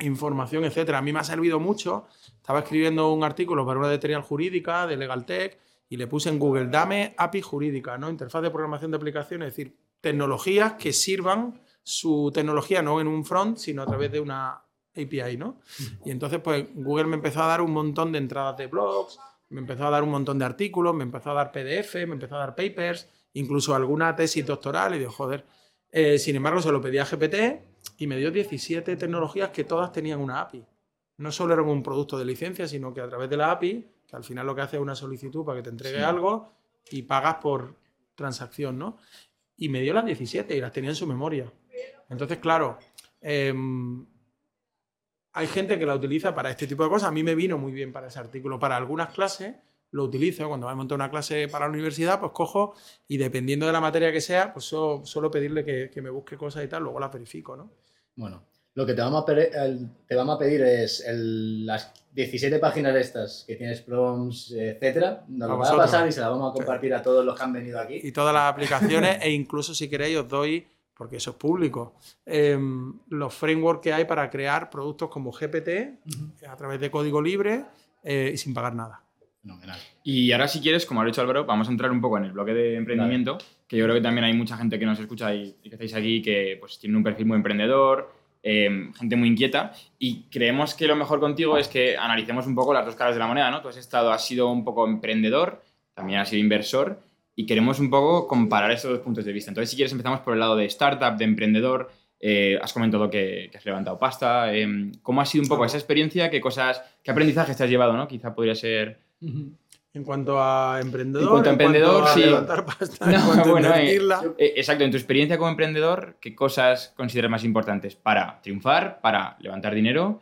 Speaker 1: información, etcétera. A mí me ha servido mucho. Estaba escribiendo un artículo para una editorial jurídica de LegalTech y le puse en Google, dame API jurídica, ¿no? Interfaz de programación de aplicaciones, es decir, tecnologías que sirvan su tecnología no en un front, sino a través de una API, ¿no? Y entonces, pues Google me empezó a dar un montón de entradas de blogs, me empezó a dar un montón de artículos, me empezó a dar PDF, me empezó a dar papers, incluso alguna tesis doctoral, y digo, joder. Eh, sin embargo, se lo pedí a GPT y me dio 17 tecnologías que todas tenían una API. No solo eran un producto de licencia, sino que a través de la API, que al final lo que hace es una solicitud para que te entregue
Speaker 2: Sí.
Speaker 1: algo y pagas por transacción, ¿no? Y me dio las 17 y las tenía en su memoria. Entonces, claro, em, hay gente que la utiliza para este tipo de cosas. A mí me vino muy bien para ese artículo. Para algunas clases lo utilizo. Cuando a montar una clase para la universidad, pues cojo y dependiendo de la materia que sea, pues so- suelo pedirle que, que me busque cosas y tal, luego las verifico, ¿no?
Speaker 3: Bueno, lo que te vamos a, pe- el- te vamos a pedir es el- las 17 páginas de estas que tienes prompts, etcétera. Nos lo vas a pasar y se las vamos a compartir a todos los que han venido aquí.
Speaker 1: y todas las aplicaciones e incluso si queréis os doy, porque eso es público, em, los frameworks que hay para crear productos como GPT a través de código libre eh, y sin pagar nada.
Speaker 3: Fenomenal.
Speaker 2: Y ahora, si quieres, como ha dicho Álvaro, vamos a entrar un poco en el bloque de emprendimiento, que yo creo que también hay mucha gente que nos escucha y, y que estáis aquí que pues, tiene un perfil muy emprendedor, eh, gente muy inquieta, y creemos que lo mejor contigo es que analicemos un poco las dos caras de la moneda, ¿no? Tú has estado, has sido un poco emprendedor, también has sido inversor, y queremos un poco comparar estos dos puntos de vista. Entonces, si quieres, empezamos por el lado de startup, de emprendedor. Eh, has comentado que, que, has levantado pasta. Eh, ¿Cómo ha sido un poco esa experiencia? ¿Qué cosas, qué aprendizajes te has llevado? ¿no? Quizá podría ser...
Speaker 1: En cuanto a emprendedor,
Speaker 2: en cuanto a emprendedor,
Speaker 1: a
Speaker 2: sí.
Speaker 1: levantar pasta, en cuanto a
Speaker 2: bueno, eh,
Speaker 1: invertirla.
Speaker 2: eh, exacto, en tu experiencia como emprendedor, ¿qué cosas consideras más importantes para triunfar, para levantar dinero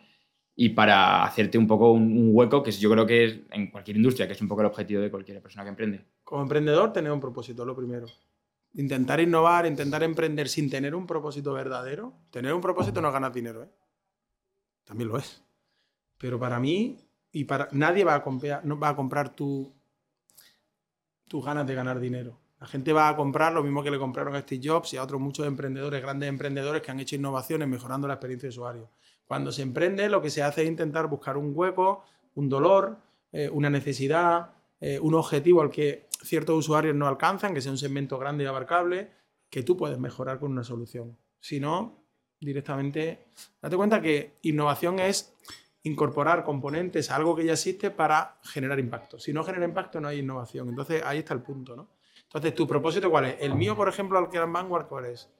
Speaker 2: y para hacerte un poco un, hueco, que yo creo que es en cualquier industria, que es un poco el objetivo de cualquier persona que emprende?
Speaker 1: Como emprendedor, tener un propósito, lo primero. Intentar innovar, intentar emprender sin tener un propósito verdadero. Tener un propósito no es ganar dinero, ¿eh? También lo es. Pero para mí, y para nadie va a comprar, no va a comprar tu, tus ganas de ganar dinero. La gente va a comprar lo mismo que le compraron a Steve Jobs y a otros muchos emprendedores, grandes emprendedores que han hecho innovaciones mejorando la experiencia de usuario. Cuando se emprende, lo que se hace es intentar buscar un hueco, un dolor, eh, una necesidad, eh, un objetivo al que ciertos usuarios no alcanzan, que sea un segmento grande y abarcable, que tú puedes mejorar con una solución. Si no, directamente, date cuenta que innovación es incorporar componentes a algo que ya existe para generar impacto. Si no genera impacto, no hay innovación. Entonces, ahí está el punto, ¿no? Entonces, ¿tu propósito cuál es? El mío, por ejemplo, al que era Vanguard, ¿cuál es?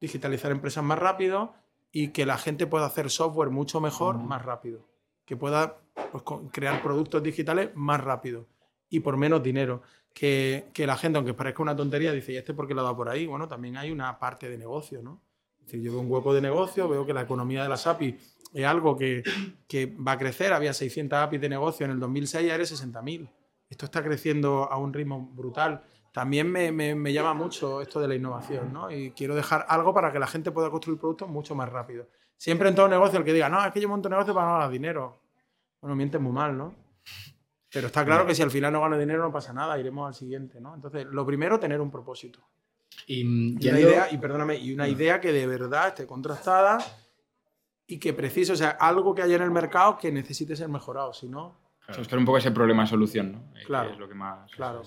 Speaker 1: Digitalizar empresas más rápido y que la gente pueda hacer software mucho mejor, más rápido. Que pueda pues, crear productos digitales más rápido y por menos dinero. Que, que la gente, aunque parezca una tontería, dice, ¿y este por qué lo da por ahí? Bueno, también hay una parte de negocio, ¿no? Es decir, yo veo un hueco de negocio, veo que la economía de las API es algo que, que va a crecer. Había 600 APIs de negocio en el 2006 y ahora hay 60.000. Esto está creciendo a un ritmo brutal. También me, me- me llama mucho esto de la innovación, ¿no? Y quiero dejar algo para que la gente pueda construir productos mucho más rápido. Siempre en todo negocio el que diga, no, es que yo monto negocio para no ganar dinero. Bueno, mientes muy mal, ¿no? Pero está claro que si al final no gano dinero no pasa nada, iremos al siguiente, ¿no? Entonces, lo primero, tener un propósito.
Speaker 3: Y,
Speaker 1: Y
Speaker 3: yendo-
Speaker 1: una idea, y perdóname, y una idea que de verdad esté contrastada y que precise, o sea, algo que haya en el mercado que necesite ser mejorado, si no,
Speaker 2: O sea, buscar un poco ese problema-solución, ¿no? Eh, que
Speaker 1: Claro.
Speaker 2: es lo que más...
Speaker 1: claro.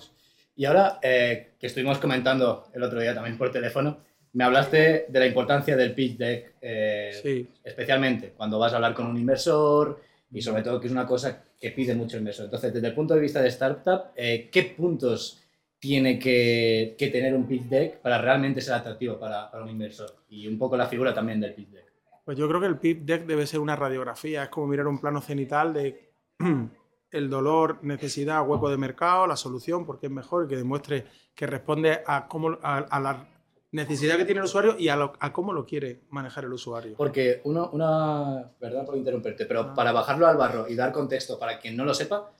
Speaker 3: Y ahora, eh, que estuvimos comentando el otro día también por teléfono, me hablaste de la importancia del pitch deck, eh,
Speaker 1: Sí.
Speaker 3: especialmente cuando vas a hablar con un inversor y sobre todo que es una cosa que pide mucho el inversor. Entonces, desde el punto de vista de startup, eh, ¿qué puntos tiene que, que tener un pitch deck para realmente ser atractivo para, para un inversor? Y un poco la figura también del pitch deck.
Speaker 1: Pues yo creo que el PIP deck debe ser una radiografía, es como mirar un plano cenital de el dolor, necesidad, hueco de mercado, la solución, porque es mejor y que demuestre que responde a, cómo, a, a la necesidad que tiene el usuario y a, lo- a cómo lo quiere manejar el usuario.
Speaker 3: Porque uno, una, perdón por interrumpirte, pero
Speaker 1: Ah.
Speaker 3: para bajarlo al barro y dar contexto para quien no lo sepa,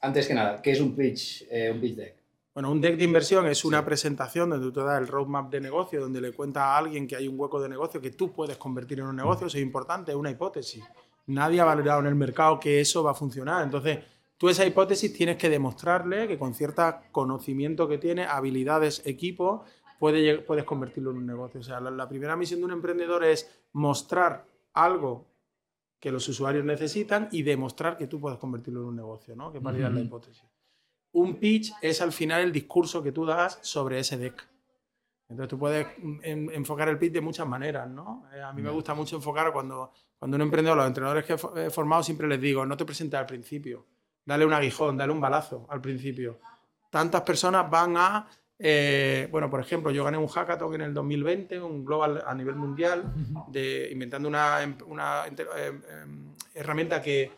Speaker 3: antes que nada, ¿qué es un pitch, eh, un pitch deck?
Speaker 1: Bueno, un deck de inversión es una presentación donde tú das el roadmap de negocio, donde le cuentas a alguien que hay un hueco de negocio que tú puedes convertir en un negocio. Eso es importante, es una hipótesis. Nadie ha valorado en el mercado que eso va a funcionar. Entonces, tú esa hipótesis tienes que demostrarle que con cierto conocimiento que tiene, habilidades, equipo, puede, puedes convertirlo en un negocio. O sea, la, la primera misión de un emprendedor es mostrar algo que los usuarios necesitan y demostrar que tú puedes convertirlo en un negocio, ¿no? Que validar la hipótesis un pitch es al final el discurso que tú das sobre ese deck. Entonces tú puedes en- enfocar el pitch de muchas maneras, ¿no? Eh, a mí me gusta mucho enfocar cuando, cuando un emprendedor, los entrenadores que he fo- he formado siempre les digo, no te presentes al principio, dale un aguijón, dale un balazo al principio. Tantas personas van a, eh, bueno, por ejemplo, yo gané un hackathon en el 2020, un global a nivel mundial, de, inventando una, em- una em- em, herramienta que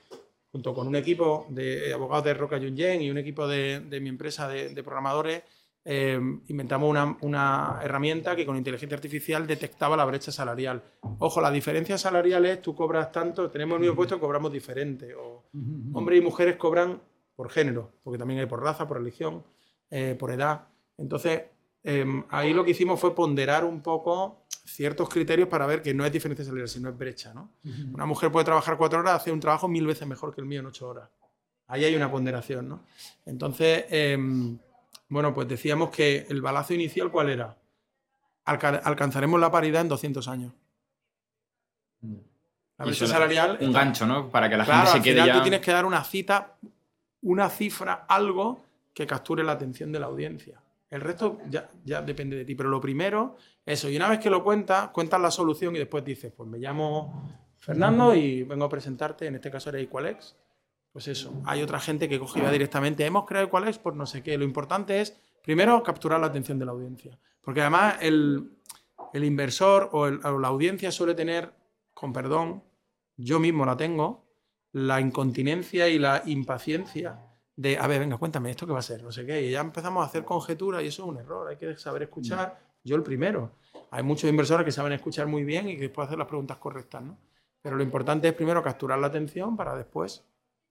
Speaker 1: junto con un equipo de abogados de Roca Junyen y un equipo de, de mi empresa de, de programadores, eh, inventamos una, una herramienta que con inteligencia artificial detectaba la brecha salarial. Ojo, la diferencia salarial es tú cobras tanto, tenemos el mismo puesto, cobramos diferente. O hombres y mujeres cobran por género, porque también hay por raza, por religión, eh, por edad. Entonces, eh, ahí lo que hicimos fue ponderar un poco ciertos criterios para ver que no es diferencia salarial, sino es brecha. ¿no? Una mujer puede trabajar cuatro horas, hacer un trabajo mil veces mejor que el mío en ocho horas. Ahí hay una ponderación, ¿no? Entonces, em, bueno, pues decíamos que el balazo inicial, ¿cuál era? Alca- alcanzaremos la paridad en 200 años. La brecha salarial...
Speaker 2: Un gancho, ¿no? Para que la
Speaker 1: Claro,
Speaker 2: gente se
Speaker 1: al
Speaker 2: quede
Speaker 1: final
Speaker 2: ya...
Speaker 1: tú tienes que dar una cita, una cifra, algo que capture la atención de la audiencia. El resto ya, ya depende de ti. Pero lo primero, eso. Y una vez que lo cuentas, cuentas la solución y después dices, pues me llamo Fernando y vengo a presentarte, en este caso era Equalex. Pues eso. Hay otra gente que coge directamente, hemos creado Equalex por no sé qué. Lo importante es Primero, capturar la atención de la audiencia. Porque además el, el inversor o, el- o la audiencia suele tener, con perdón, yo mismo la tengo, la incontinencia y la impaciencia de, a ver, venga, cuéntame, ¿esto qué va a ser? No sé qué. Y ya empezamos a hacer conjeturas y eso es un error. Hay que saber escuchar. Yo el primero. Hay muchos inversores que saben escuchar muy bien y que después hacer las preguntas correctas, ¿no? Pero lo importante es primero capturar la atención para después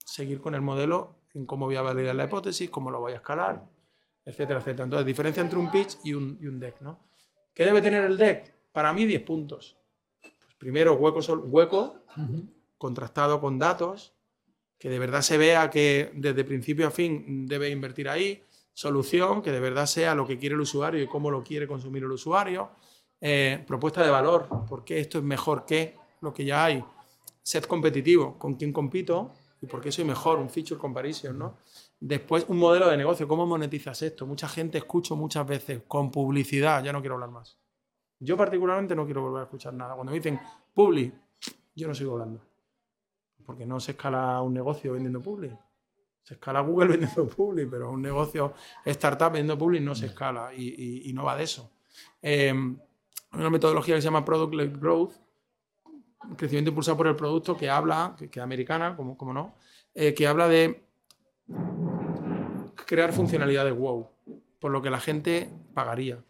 Speaker 1: seguir con el modelo en cómo voy a validar la hipótesis, cómo lo voy a escalar, etcétera, etcétera. Entonces, diferencia entre un pitch y un, y un deck, ¿no? ¿Qué debe tener el deck? Para mí, 10 puntos. Pues primero, hueco, sol- hueco contrastado con datos, que de verdad se vea que desde principio a fin debe invertir ahí, solución, que de verdad sea lo que quiere el usuario y cómo lo quiere consumir el usuario, eh, propuesta de valor, por qué esto es mejor que lo que ya hay, set competitivo, con quién compito y por qué soy mejor, un feature comparison, ¿no? Después, un modelo de negocio, ¿cómo monetizas esto? Mucha gente escucho muchas veces con publicidad, ya no quiero hablar más. Yo particularmente no quiero volver a escuchar nada. Cuando me dicen publi, yo no sigo hablando. Porque no se escala un negocio vendiendo publi. Se escala Google vendiendo publi, pero un negocio startup vendiendo publi no se escala y, y- y no va de eso. Eh, una metodología que se llama Product-Led Growth, crecimiento impulsado por el producto, que habla, que, es americana, como, como no, eh, que habla de crear funcionalidades wow, por lo que la gente pagaría.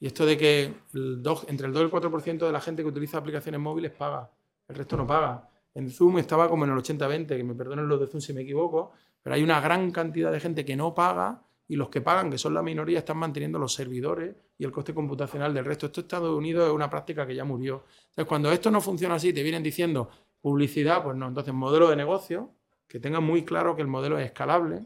Speaker 1: Y esto de que el dos- entre el 2 y el 4% de la gente que utiliza aplicaciones móviles paga, el resto no paga. En Zoom estaba como en el 80-20, que me perdonen los de Zoom si me equivoco, pero hay una gran cantidad de gente que no paga y los que pagan, que son la minoría, están manteniendo los servidores y el coste computacional del resto. Esto en Estados Unidos es una práctica que ya murió. Entonces, cuando esto no funciona así, te vienen diciendo publicidad, pues no. Entonces, modelo de negocio, que tengan muy claro que el modelo es escalable,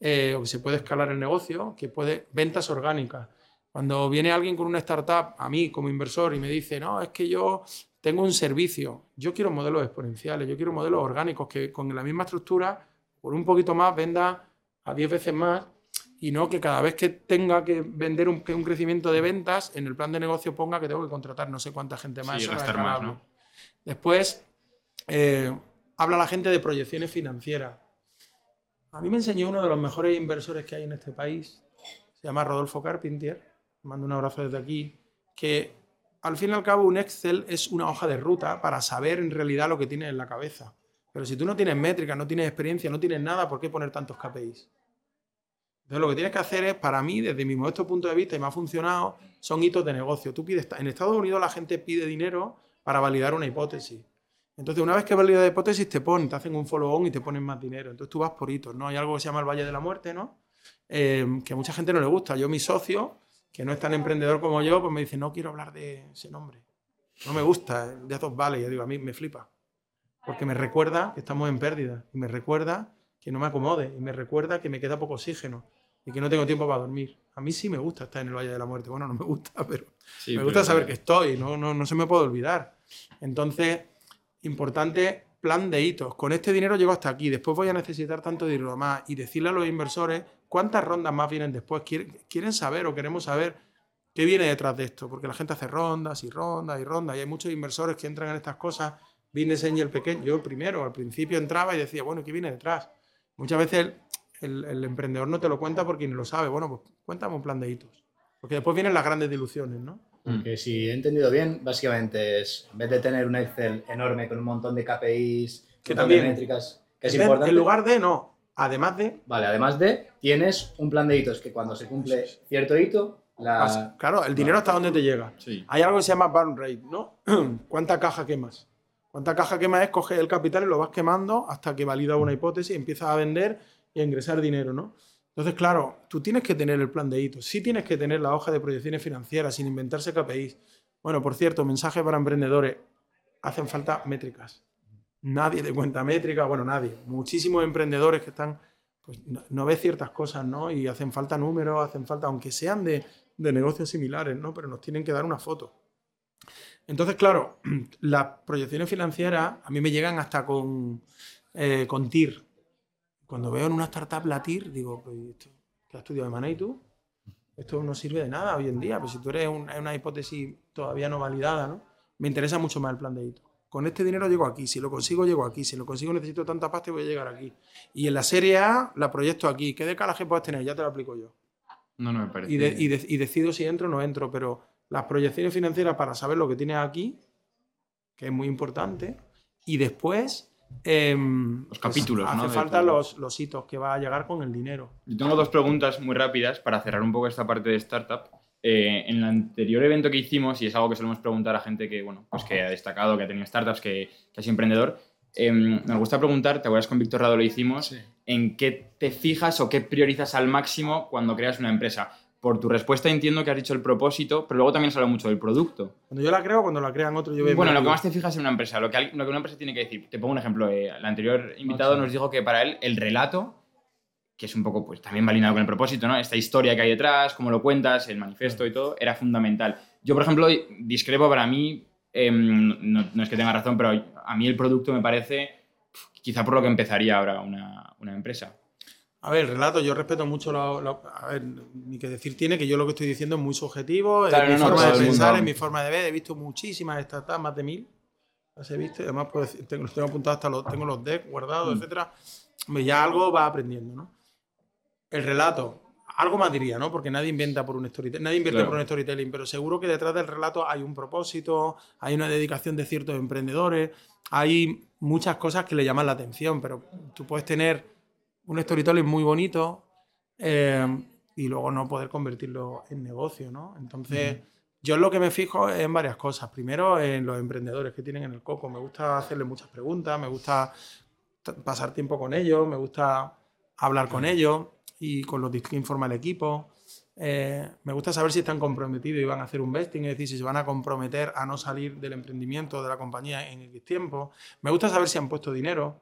Speaker 1: eh, o que se puede escalar el negocio, que puede ventas orgánicas. Cuando viene alguien con una startup a mí como inversor y me dice, no, es que yo tengo un servicio, yo quiero modelos exponenciales, yo quiero modelos orgánicos que con la misma estructura, por un poquito más, venda a 10 veces más y no que cada vez que tenga que vender un, que un crecimiento de ventas, en el plan de negocio ponga que tengo que contratar no sé cuánta gente más.
Speaker 2: Sí, gastar más. ¿no?
Speaker 1: Después, eh, habla la gente de proyecciones financieras. A mí me enseñó uno de los mejores inversores que hay en este país, se llama Rodolfo Carpentier, mando un abrazo desde aquí, que al fin y al cabo un Excel es una hoja de ruta para saber en realidad lo que tienes en la cabeza. Pero si tú no tienes métrica, no tienes experiencia, no tienes nada, ¿por qué poner tantos KPIs? Entonces lo que tienes que hacer es, para mí, desde mi modesto punto de vista, y me ha funcionado, son hitos de negocio. Tú pides, en Estados Unidos la gente pide dinero para validar una hipótesis. Entonces, una vez que valida la hipótesis, te ponen, te hacen un follow-on y te ponen más dinero. Entonces tú vas por hitos, ¿no? Hay algo que se llama el Valle de la Muerte, ¿no? Eh, que a mucha gente no le gusta. Yo, mi socio, que no es tan emprendedor como yo, pues me dice, no quiero hablar de ese nombre. No me gusta, de Azos Vale. Yo digo, a mí me flipa. Porque me recuerda que estamos en pérdida. Y me recuerda que no me acomode. Y me recuerda que me queda poco oxígeno. Y que no tengo tiempo para dormir. A mí sí me gusta estar en el Valle de la Muerte. Bueno, no me gusta, pero
Speaker 2: Sí,
Speaker 1: me gusta
Speaker 2: pero-
Speaker 1: saber que estoy. No, no, no se me puede olvidar. Entonces, importante plan de hitos. Con este dinero llego hasta aquí. Después voy a necesitar tanto dinero más. Y decirle a los inversores cuántas rondas más vienen después. Quieren, saber o queremos saber qué viene detrás de esto. Porque la gente hace rondas y rondas y rondas. Y hay muchos inversores que entran en estas cosas. Business Angel pequeño. Yo primero, al principio entraba y decía, bueno, ¿qué viene detrás? Muchas veces el, el- el emprendedor no te lo cuenta porque ni lo sabe. Bueno, pues cuéntame un plan de hitos. Porque después vienen las grandes diluciones, ¿no?
Speaker 3: Que si he entendido bien, básicamente es, en vez de tener un Excel enorme con un montón de KPIs,
Speaker 1: Que también-
Speaker 3: métricas, que es
Speaker 1: En-
Speaker 3: importante.
Speaker 1: En lugar de, no. Además de,
Speaker 3: Vale, además de, tienes un plan de hitos que cuando se cumple cierto hito, la...
Speaker 1: Claro, el dinero hasta dónde te llega.
Speaker 2: Sí.
Speaker 1: Hay algo que se llama burn rate, ¿no? ¿Cuánta caja quemas? ¿Cuánta caja quemas es coger el capital y lo vas quemando hasta que valida una hipótesis empiezas a vender y a ingresar dinero, ¿no? Entonces, claro, tú tienes que tener el plan de hitos, sí tienes que tener la hoja de proyecciones financieras sin inventarse KPIs. Bueno, por cierto, mensaje para emprendedores, hacen falta métricas. Nadie te cuenta métricas, bueno, nadie. Muchísimos emprendedores que están, pues no, no ves ciertas cosas, ¿no? Y hacen falta números, hacen falta, aunque sean de, de negocios similares, ¿no? Pero nos tienen que dar una foto. Entonces, claro, las proyecciones financieras a mí me llegan hasta con, eh, con TIR. Cuando veo en una startup la TIR, digo, pues, ¿esto, ¿qué has estudiado de Mané y tú? Esto no sirve de nada hoy en día, pues si tú eres un- una hipótesis todavía no validada, ¿no? Me interesa mucho más el plan de hito. Con este dinero llego aquí, si lo consigo llego aquí, si lo consigo necesito tanta pasta y voy a llegar aquí. Y en la serie A la proyecto aquí. ¿Qué decalaje puedes tener? Ya te lo aplico yo.
Speaker 2: No, no me parece.
Speaker 1: y, de- y de- y decido si entro o no entro, pero las proyecciones financieras para saber lo que tienes aquí, que es muy importante, y después... em,
Speaker 2: Los capítulos,
Speaker 1: Hace
Speaker 2: ¿no? de
Speaker 1: falta los, los hitos que va a llegar con el dinero.
Speaker 2: Yo tengo dos preguntas muy rápidas para cerrar un poco esta parte de startup. Eh, en el anterior evento que hicimos, y es algo que solemos preguntar a gente que, bueno, pues que ha destacado, que ha tenido startups, que, que ha sido emprendedor, eh, nos gusta preguntar, te acuerdas con Víctor Rado lo hicimos, en qué te fijas o qué priorizas al máximo cuando creas una empresa. Por tu respuesta entiendo que has dicho el propósito, pero luego también has hablado mucho del producto.
Speaker 1: Cuando yo la creo, cuando la crean otros, yo veo.
Speaker 2: Bueno, lo que más te fijas en una empresa, lo que, al- lo que una empresa tiene que decir. Te pongo un ejemplo. eh, el anterior invitado nos dijo que para él el relato, que es un poco, pues también va alineado con el propósito, ¿no? Esta historia que hay detrás, cómo lo cuentas, el manifiesto y todo, era fundamental. Yo, por ejemplo, discrepo para mí, em, no, no es que tenga razón, pero a mí el producto me parece quizá por lo que empezaría ahora una, una empresa.
Speaker 1: A ver, el relato, yo respeto mucho lo, lo- A ver, ni que decir tiene que yo lo que estoy diciendo es muy subjetivo,
Speaker 2: Claro,
Speaker 1: es mi
Speaker 2: no, no,
Speaker 1: forma
Speaker 2: todo
Speaker 1: de pensar, es mi forma de ver. He visto muchísimas startups, más de mil. Las he visto, además pues, tengo, los tengo apuntados hasta los, tengo los decks guardados,
Speaker 2: Mm.
Speaker 1: etcétera. Ya algo va aprendiendo, ¿no? El relato, algo más diría, ¿no? Porque nadie inventa por un storytelling, nadie invierte
Speaker 2: Claro.
Speaker 1: por un storytelling, pero seguro que detrás del relato hay un propósito, hay una dedicación de ciertos emprendedores, hay muchas cosas que le llaman la atención, pero tú puedes tener un storytelling muy bonito eh, y luego no poder convertirlo en negocio, ¿no? Entonces, yo lo que me fijo es en varias cosas. Primero, en los emprendedores que tienen en el coco. Me gusta hacerles muchas preguntas, me gusta pasar tiempo con ellos, me gusta hablar con ellos y con los que informa el equipo. Eh, me gusta saber si están comprometidos y van a hacer un vesting, es decir, si se van a comprometer a no salir del emprendimiento de la compañía en X tiempo. Me gusta saber si han puesto dinero,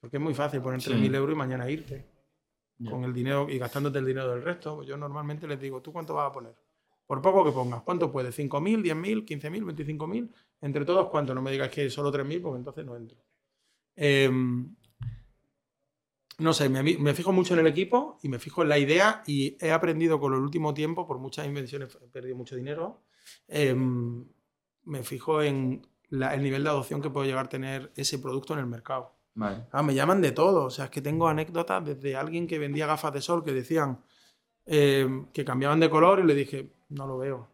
Speaker 1: porque es muy fácil poner
Speaker 2: Sí.
Speaker 1: 3.000 euros y mañana irte con el dinero y gastándote el dinero del resto. Pues yo normalmente les digo, ¿tú cuánto vas a poner? Por poco que pongas, ¿cuánto puedes? ¿5.000, 10.000, 15.000, 25.000? Entre todos, ¿cuánto? No me digas que solo 3.000 porque entonces no entro. Em, no sé, me, me fijo mucho en el equipo y me fijo en la idea y he aprendido con el último tiempo, por muchas invenciones he perdido mucho dinero, em, me fijo en la- el nivel de adopción que puede llegar a tener ese producto en el mercado.
Speaker 2: Vale.
Speaker 1: Ah, me llaman de todo. O sea, es que tengo anécdotas desde alguien que vendía gafas de sol que decían eh, que cambiaban de color y le dije, no lo veo.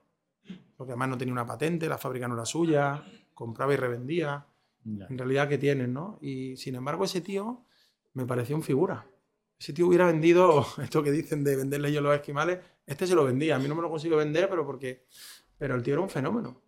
Speaker 1: Porque además no tenía una patente, la fábrica no era suya, compraba y revendía.
Speaker 2: Ya.
Speaker 1: En realidad, ¿qué tienen, no? Y sin embargo, ese tío me pareció un figura. Ese tío hubiera vendido esto que dicen de venderle yo los esquimales. Este se lo vendía. A mí no me lo consigo vender, pero porque. Pero el tío era un fenómeno.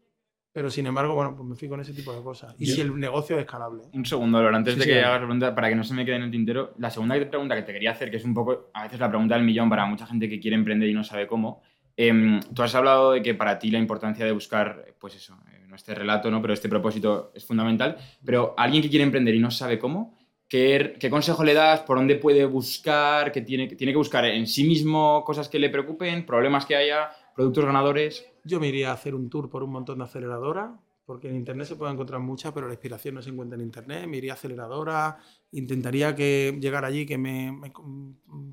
Speaker 1: Pero sin embargo, bueno, pues me fijo en ese tipo de cosas. Y
Speaker 2: Yo-
Speaker 1: si el negocio es escalable.
Speaker 2: Un segundo, Álvaro, antes
Speaker 1: Sí,
Speaker 2: de que hagas la pregunta, para que no se me quede en el tintero, la segunda pregunta que te quería hacer, que es un poco, a veces la pregunta del millón para mucha gente que quiere emprender y no sabe cómo. Em, tú has hablado de que para ti la importancia de buscar, pues eso, eh, no este relato, ¿no? pero este propósito es fundamental. Pero alguien que quiere emprender y no sabe cómo, ¿qué, qué consejo le das? ¿Por dónde puede buscar? ¿Qué tiene, tiene que buscar en sí mismo cosas que le preocupen? ¿Problemas que haya? ¿Productos ganadores?
Speaker 1: Yo me iría a hacer un tour por un montón de aceleradoras, porque en Internet se puede encontrar muchas, pero la inspiración no se encuentra en Internet. Me iría a aceleradoras, intentaría que llegar allí, que, me, me-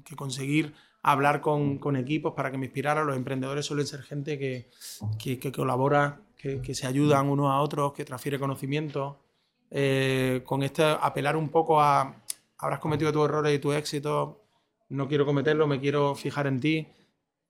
Speaker 1: que conseguir hablar con, con equipos para que me inspirara. Los emprendedores suelen ser gente que, que, que colabora, que, que se ayudan unos a otros, que transfiere conocimiento. Eh, con esto apelar un poco a, habrás cometido tus errores y tus éxitos, no quiero cometerlo, me quiero fijar en ti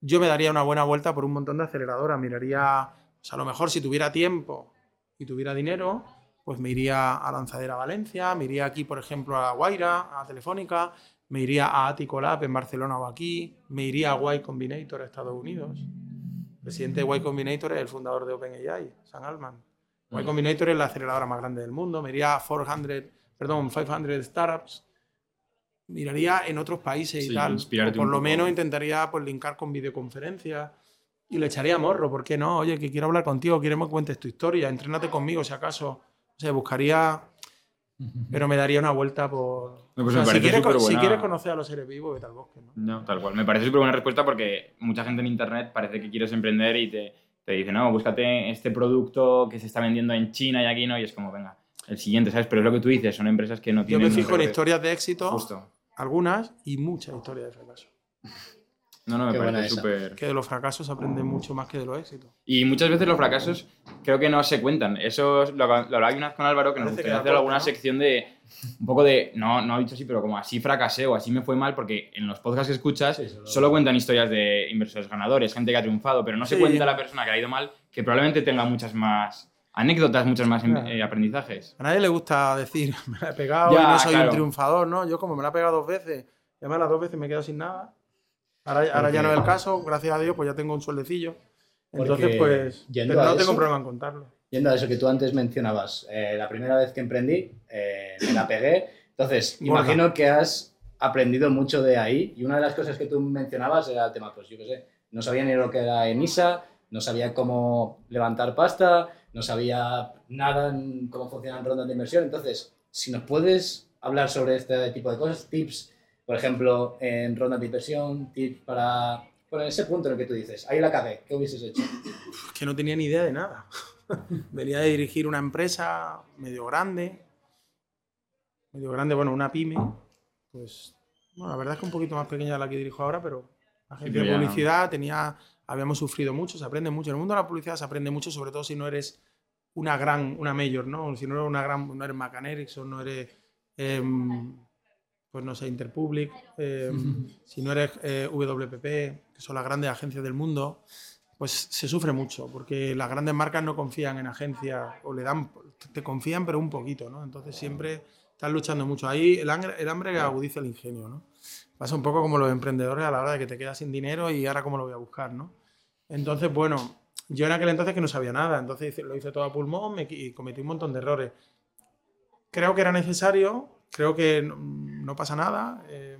Speaker 1: yo me daría una buena vuelta por un montón de aceleradoras. Miraría, o sea, a lo mejor si tuviera tiempo y tuviera dinero, pues me iría a Lanzadera Valencia, me iría aquí, por ejemplo, a Guaira, a Telefónica, me iría a Aticolab en Barcelona o aquí, me iría a Y Combinator a Estados Unidos. El presidente de Y Combinator es el fundador de OpenAI, Sam Altman. Y Combinator es la aceleradora más grande del mundo. Me iría a 400, perdón, 500 startups. Miraría en otros países y
Speaker 2: Sí,
Speaker 1: tal.
Speaker 2: inspirarte
Speaker 1: O por lo
Speaker 2: poco.
Speaker 1: menos intentaría pues, linkar con videoconferencias. Y le echaría morro, ¿por qué no? Oye, que quiero hablar contigo, quiero que me cuentes tu historia, entrénate conmigo si acaso. O sea, buscaría, pero me daría una vuelta por...
Speaker 2: No, pues
Speaker 1: O sea, si, quieres, co- si quieres conocer a los seres vivos, vete al bosque, ¿no?
Speaker 2: No, tal cual. Me parece súper buena respuesta porque mucha gente en internet parece que quieres emprender y te, te dice, no, búscate este producto que se está vendiendo en China y aquí no, y es como, venga, el siguiente, ¿sabes? Pero es lo que tú dices, son empresas que no
Speaker 1: Yo
Speaker 2: tienen.
Speaker 1: me fijo en historias de éxito,
Speaker 2: Justo.
Speaker 1: Algunas, y muchas historias de fracaso.
Speaker 2: No, no, me
Speaker 3: Qué
Speaker 2: parece súper...
Speaker 1: Que de los fracasos se aprende mucho más que de los éxitos.
Speaker 2: Y muchas veces los fracasos creo que no se cuentan. Eso es lo, lo hablaba una vez con Álvaro, que nos gustaría hacer alguna
Speaker 1: ¿no?
Speaker 2: sección de un poco de, no, no he dicho así, pero como así fracasé o así me fue mal, porque en los podcasts que escuchas
Speaker 3: Sí, solo-
Speaker 2: solo cuentan historias de inversores ganadores, gente que ha triunfado, pero no se cuenta la persona que ha ido mal, que probablemente tenga muchas más anécdotas, muchos más
Speaker 1: Claro.
Speaker 2: eh, aprendizajes.
Speaker 1: A nadie le gusta decir, me la he pegado
Speaker 2: Ya,
Speaker 1: y no soy
Speaker 2: claro.
Speaker 1: un triunfador, ¿no? Yo como me la he pegado dos veces, y además las dos veces me he quedado sin nada. Ahora, ahora ya no es el caso, gracias a Dios, pues ya tengo un sueldecillo. Entonces,
Speaker 3: Porque
Speaker 1: pues, no
Speaker 3: eso-
Speaker 1: tengo problema en contarlo.
Speaker 3: Yendo a eso que tú antes mencionabas, eh, la primera vez que emprendí, eh, me la pegué. Entonces,
Speaker 1: Gorda.
Speaker 3: imagino que has aprendido mucho de ahí. Y una de las cosas que tú mencionabas era el tema, pues yo qué sé, no sabía ni lo que era ENISA, no sabía cómo levantar pasta, no sabía nada en cómo funcionan rondas de inversión. Entonces, si nos puedes hablar sobre este tipo de cosas, tips, por ejemplo, en rondas de inversión, tips para... Bueno, en ese punto en el que tú dices, ahí la cagué, ¿qué hubieses hecho?
Speaker 1: Que no tenía ni idea de nada. Venía de dirigir una empresa medio grande, medio grande, bueno, una pyme, pues, bueno, la verdad es que un poquito más pequeña de la que dirijo ahora, pero agencia
Speaker 2: pero
Speaker 1: de publicidad tenía, habíamos sufrido mucho, se aprende mucho. En el mundo de la publicidad se aprende mucho, sobre todo si no eres una gran, una mayor, ¿no? Si no eres una gran, no eres McCann Erickson, no eres, em, pues no sé, Interpublic, em, si no eres eh, WPP, que son las grandes agencias del mundo, pues se sufre mucho, porque las grandes marcas no confían en agencias o le dan, te confían pero un poquito, ¿no? Entonces siempre están luchando mucho. Ahí el hambre, el hambre agudiza el ingenio, ¿no? Pasa un poco como los emprendedores a la hora de que te quedas sin dinero y ahora cómo lo voy a buscar, ¿no? Entonces, bueno, yo en aquel entonces que no sabía nada, entonces lo hice todo a pulmón me, y cometí un montón de errores. Creo que era necesario, creo que no, no pasa nada. eh,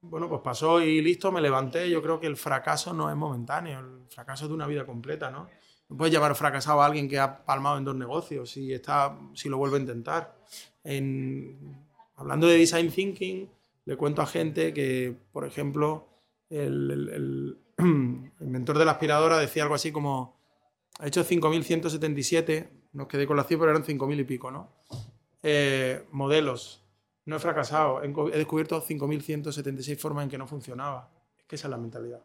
Speaker 1: bueno, pues pasó y listo, me levanté. Yo creo que el fracaso no es momentáneo, el fracaso es de una vida completa, ¿no? Puedes llamar fracasado a alguien que ha palmado en dos negocios si, está, si lo vuelve a intentar. En- hablando de design thinking, le cuento a gente que, por ejemplo, el, el- el- el inventor de la aspiradora decía algo así como, ha hecho 5.177, nos quedé con la cifra, eran 5.000 y pico, ¿no? Eh, modelos. No he fracasado, he descubierto 5.176 formas en que no funcionaba. Es que esa es la mentalidad.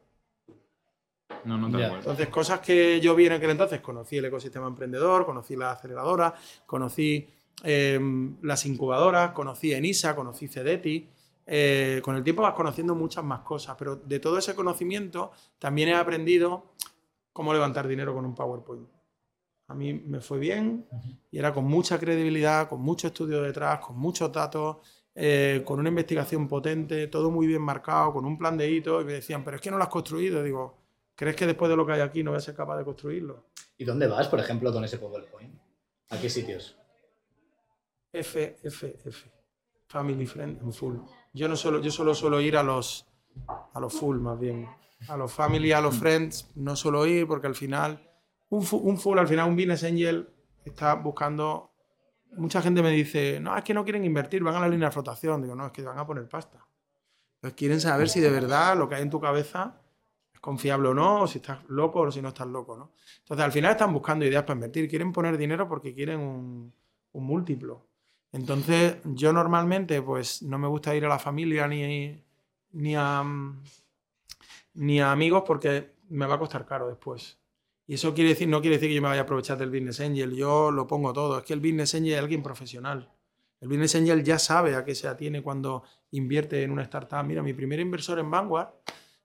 Speaker 2: No, no cual.
Speaker 1: Entonces, cosas que yo vi en aquel entonces, conocí el ecosistema emprendedor, conocí la aceleradora, conocí eh, las incubadoras, conocí Enisa, conocí Cedeti. Eh, con el tiempo vas conociendo muchas más cosas, pero de todo ese conocimiento también he aprendido cómo levantar dinero con un PowerPoint. A mí me fue bien y era con mucha credibilidad, con mucho estudio detrás, con muchos datos, eh, con una investigación potente, todo muy bien marcado, con un plan de hitos. Y me decían, pero es que no lo has construido. Digo, ¿crees que después de lo que hay aquí no voy a ser capaz de construirlo?
Speaker 3: ¿Y dónde vas, por ejemplo, con ese PowerPoint? ¿A qué sitios?
Speaker 1: F, F, F. Family Friend and Full. Yo no solo, yo solo suelo ir a los, a los full más bien. A los family, a los friends, no suelo ir porque al final, un, fu- un full, al final, un business angel está buscando. Mucha gente me dice, no, es que no quieren invertir, van a la línea de flotación. Digo, no, es que van a poner pasta. Pues quieren saber si de verdad lo que hay en tu cabeza confiable o no, si estás loco o si no estás loco, ¿no? Entonces, al final están buscando ideas para invertir, quieren poner dinero porque quieren un, múltiplo. Entonces, yo normalmente, pues, no me gusta ir a la familia ni, ni, a, ni a amigos porque me va a costar caro después. Y eso quiere decir, no quiere decir que yo me vaya a aprovechar del Business Angel, yo lo pongo todo. Es que el Business Angel es alguien profesional. El Business Angel ya sabe a qué se atiene cuando invierte en una startup. Mira, mi primer inversor en Vanguard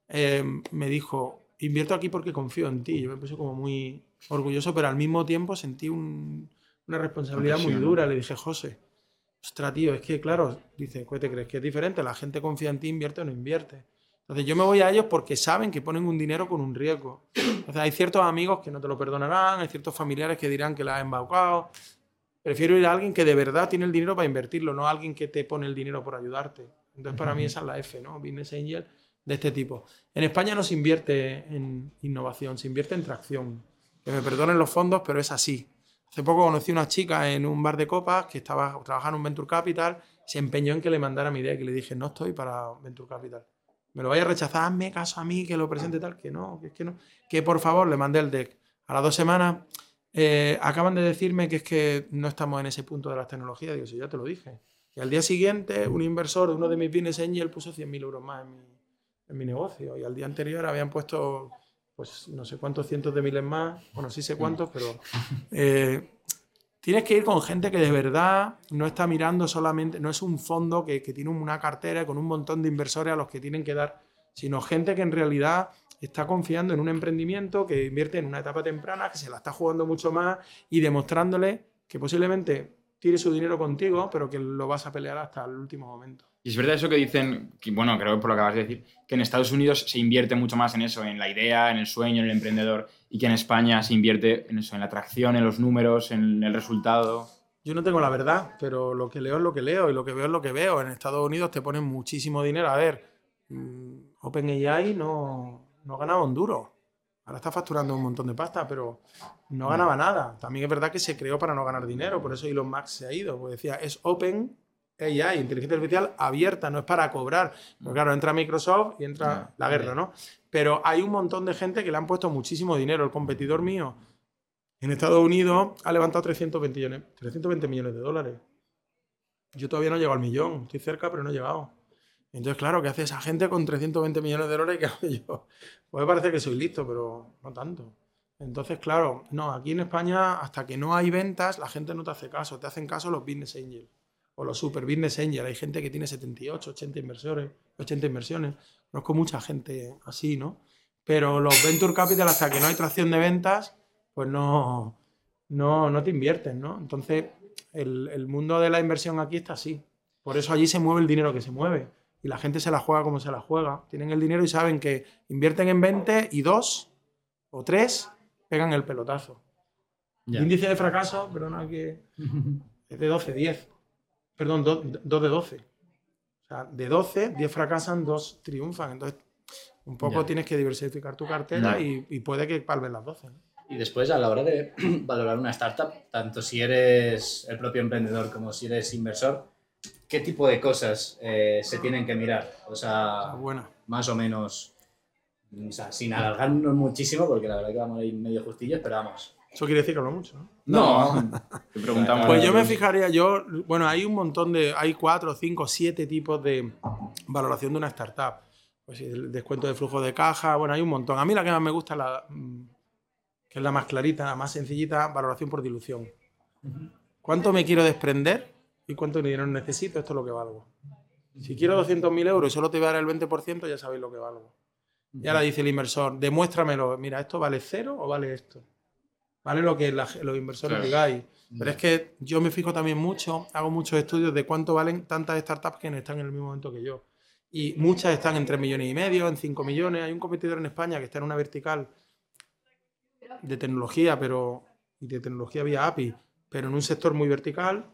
Speaker 1: eh, me dijo, invierto aquí porque confío en ti. Yo me puse como muy orgulloso, pero al mismo tiempo sentí un- una responsabilidad muy dura. Le dije, José, ostras, tío, es que claro, dice, ¿qué te crees que es diferente? La gente confía en ti, invierte o no invierte. Entonces yo me voy a ellos porque saben que ponen un dinero con un riesgo. Entonces hay ciertos amigos que no te lo perdonarán, hay ciertos familiares que dirán que la has embaucado. Prefiero ir a alguien que de verdad tiene el dinero para invertirlo, no a alguien que te pone el dinero por ayudarte. Entonces para mí esa es la F, ¿no? Business Angel de este tipo. En España no se invierte en innovación, se invierte en tracción. Que me perdonen los fondos, pero es así. Hace poco conocí una chica en un bar de copas que estaba trabajando en un Venture Capital, se empeñó en que le mandara mi idea y le dije, no estoy para Venture Capital. Me lo vaya a rechazar, hazme caso a mí, que lo presente tal, que no, que es que no. Que por favor le mandé el deck. A las dos semanas eh, acaban de decirme que es que no estamos en ese punto de las tecnologías. Digo, sí, ya te lo dije. Y al día siguiente, un inversor de uno de mis business angel puso 100.000 euros más en mi, en mi negocio. Y al día anterior habían puesto, pues no sé cuántos cientos de miles más, bueno, sí sé cuántos, pero eh, tienes que ir con gente que de verdad no está mirando solamente, no es un fondo que, que tiene una cartera con un montón de inversores a los que tienen que dar, sino gente que en realidad está confiando en un emprendimiento, que invierte en una etapa temprana, que se la está jugando mucho más y demostrándole que posiblemente tire su dinero contigo, pero que lo vas a pelear hasta el último momento.
Speaker 2: Y es verdad eso que dicen, que, bueno, creo que por lo que acabas de decir, que en Estados Unidos se invierte mucho más en eso, en la idea, en el sueño, en el emprendedor, y que en España se invierte en eso, en la atracción, en los números, en el resultado.
Speaker 1: Yo no tengo la verdad, pero lo que leo es lo que leo y lo que veo es lo que veo. En Estados Unidos te ponen muchísimo dinero. A ver, mm, OpenAI no, no ganaba un duro. Ahora está facturando un montón de pasta, pero no ganaba nada. También es verdad que se creó para no ganar dinero, por eso Elon Musk se ha ido. Porque decía, es Open AI, inteligencia artificial abierta, no es para cobrar. Pero claro, entra Microsoft y entra la guerra, ¿no? Pero hay un montón de gente que le han puesto muchísimo dinero. El competidor mío en Estados Unidos ha levantado 320 millones, 320 millones de dólares. Yo todavía no he llegado al millón, estoy cerca, pero no he llegado. Entonces, claro, ¿qué hace esa gente con 320 millones de dólares? ¿Qué hago yo? Puede parecer que soy listo, pero no tanto. Entonces, claro, no, aquí en España, hasta que no hay ventas, la gente no te hace caso. Te hacen caso los business angels o los super business angels. Hay gente que tiene 78, 80 inversores, 80 inversiones. Conozco mucha gente así, ¿no? Pero los venture capital, hasta que no hay tracción de ventas, pues no, no, no te invierten, ¿no? Entonces, el, el mundo de la inversión aquí está así. Por eso allí se mueve el dinero que se mueve y la gente se la juega como se la juega. Tienen el dinero y saben que invierten en 20 y 2 o 3 pegan el pelotazo.
Speaker 3: Ya.
Speaker 1: Índice de fracaso, perdona que es de 12, 10. Perdón, 2, de 12. O sea, de 12, 10 fracasan, 2 triunfan. Entonces, un poco
Speaker 3: Ya.
Speaker 1: tienes que diversificar tu cartera y, y puede que palven las 12. ¿no?
Speaker 3: Y después, a la hora de valorar una startup, tanto si eres el propio emprendedor como si eres inversor, ¿qué tipo de cosas eh, se tienen que mirar? O sea,
Speaker 1: bueno.
Speaker 3: más o menos, o sea, sin alargarnos muchísimo, porque la verdad que vamos a ir medio justillos, pero vamos.
Speaker 1: Eso quiere decir que hablo mucho, ¿no?
Speaker 3: No,
Speaker 2: Te preguntamos.
Speaker 1: Pues yo me fijaría, yo, bueno, hay un montón de, hay cuatro, cinco, siete tipos de valoración de una startup. Pues sí, el descuento de flujo de caja, bueno, hay un montón. A mí la que más me gusta la, mm, que es la más clarita, la más sencillita, valoración por dilución. ¿Cuánto me quiero desprender y cuánto dinero necesito? Esto es lo que valgo. Si quiero 200.000 euros y solo te voy a dar el 20%, ya sabéis lo que valgo. Y ahora dice el inversor, demuéstramelo. Mira, ¿esto vale cero o vale esto? Vale lo que la- los inversores
Speaker 2: Claro.
Speaker 1: digáis. Pero es que yo me fijo también mucho, hago muchos estudios de cuánto valen tantas startups que están en el mismo momento que yo. Y muchas están en 3 millones y medio, en 5 millones. Hay un competidor en España que está en una vertical de tecnología, pero y de tecnología vía API, pero en un sector muy vertical,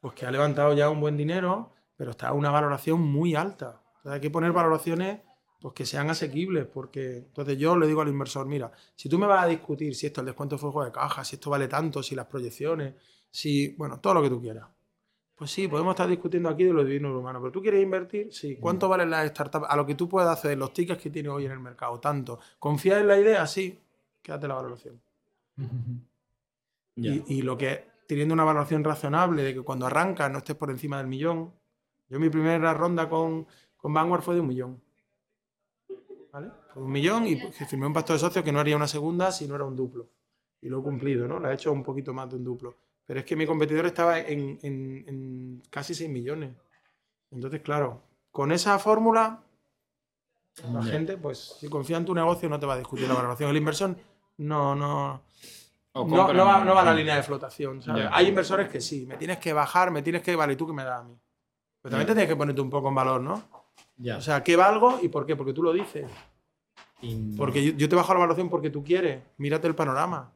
Speaker 1: pues que ha levantado ya un buen dinero, pero está a una valoración muy alta. Entonces hay que poner valoraciones pues, que sean asequibles, porque entonces yo le digo al inversor, mira, si tú me vas a discutir si esto es el descuento de flujo de caja, si esto vale tanto, si las proyecciones, si, bueno, todo lo que tú quieras. Pues sí, podemos estar discutiendo aquí de lo divino y lo humano, pero tú quieres invertir, sí. ¿Cuánto valen las startups? A lo que tú puedas hacer, los tickets que tiene hoy en el mercado, tanto. ¿Confías en la idea? Sí. Quédate la valoración. Y, y lo que, teniendo una valoración razonable de que cuando arrancas no estés por encima del millón. Yo mi primera ronda con, con Vanguard fue de un millón. ¿Vale? Fue de un millón y firmé un pacto de socios que no haría una segunda si no era un duplo. Y lo he cumplido, ¿no? Lo he hecho un poquito más de un duplo. Pero es que mi competidor estaba en, en- en casi 6 millones. Entonces, claro, con esa fórmula, la gente, pues, si confía en tu negocio, no te va a discutir la valoración. El inversor no, no, no, no va, no va a la línea de flotación. ¿sabes? Hay inversores que sí, me tienes que bajar, me tienes que, vale, ¿y tú qué me das a mí? Pero también te tienes que ponerte un poco en valor, ¿no?
Speaker 3: Ya.
Speaker 1: O sea, ¿qué valgo y por qué? Porque tú lo dices.
Speaker 3: Y-
Speaker 1: Porque yo, yo te bajo la valoración porque tú quieres. Mírate el panorama.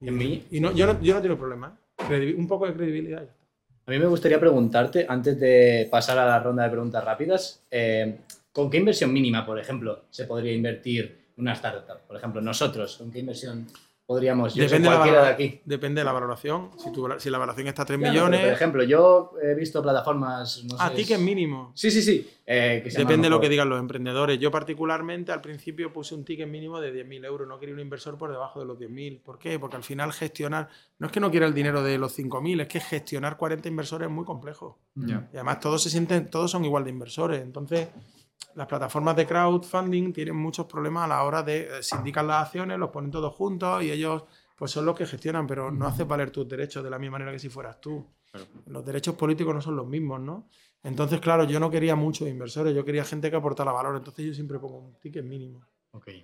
Speaker 1: Y,
Speaker 3: En mí-
Speaker 1: y no, yo, no, yo no tengo problema. ¿eh? Un poco de credibilidad. y ya está.
Speaker 3: A mí me gustaría preguntarte, antes de pasar a la ronda de preguntas rápidas, eh, ¿con qué inversión mínima, por ejemplo, se podría invertir en una startup? Por ejemplo, nosotros, ¿con qué inversión podríamos? Yo sé
Speaker 1: Depende, de la
Speaker 3: cualquiera de
Speaker 1: valora-
Speaker 3: aquí.
Speaker 1: depende de la valoración. Si, tu, si la valoración está a 3
Speaker 3: Ya, no, pero,
Speaker 1: millones,
Speaker 3: por ejemplo, yo he visto plataformas. No
Speaker 1: a
Speaker 3: sé,
Speaker 1: ti que es mínimo.
Speaker 3: Sí, sí, sí. eh, que se llaman,
Speaker 1: Depende de lo que digan los emprendedores. Yo particularmente al principio puse un ticket mínimo de 10.000 euros. No quería un inversor por debajo de los 10.000. ¿Por qué? Porque al final gestionar, no es que no quiera el dinero de los 5.000, es que gestionar 40 inversores es muy complejo.
Speaker 2: Ya.
Speaker 1: Y además todos se sienten, todos son igual de inversores. Entonces, las plataformas de crowdfunding tienen muchos problemas a la hora de eh, sindicar las acciones, los ponen todos juntos y ellos pues son los que gestionan, pero no haces valer tus derechos de la misma manera que si fueras tú.
Speaker 2: Claro.
Speaker 1: Los derechos políticos no son los mismos, ¿no? Entonces, claro, yo no quería muchos inversores, yo quería gente que aportara valor, entonces yo siempre pongo un ticket mínimo.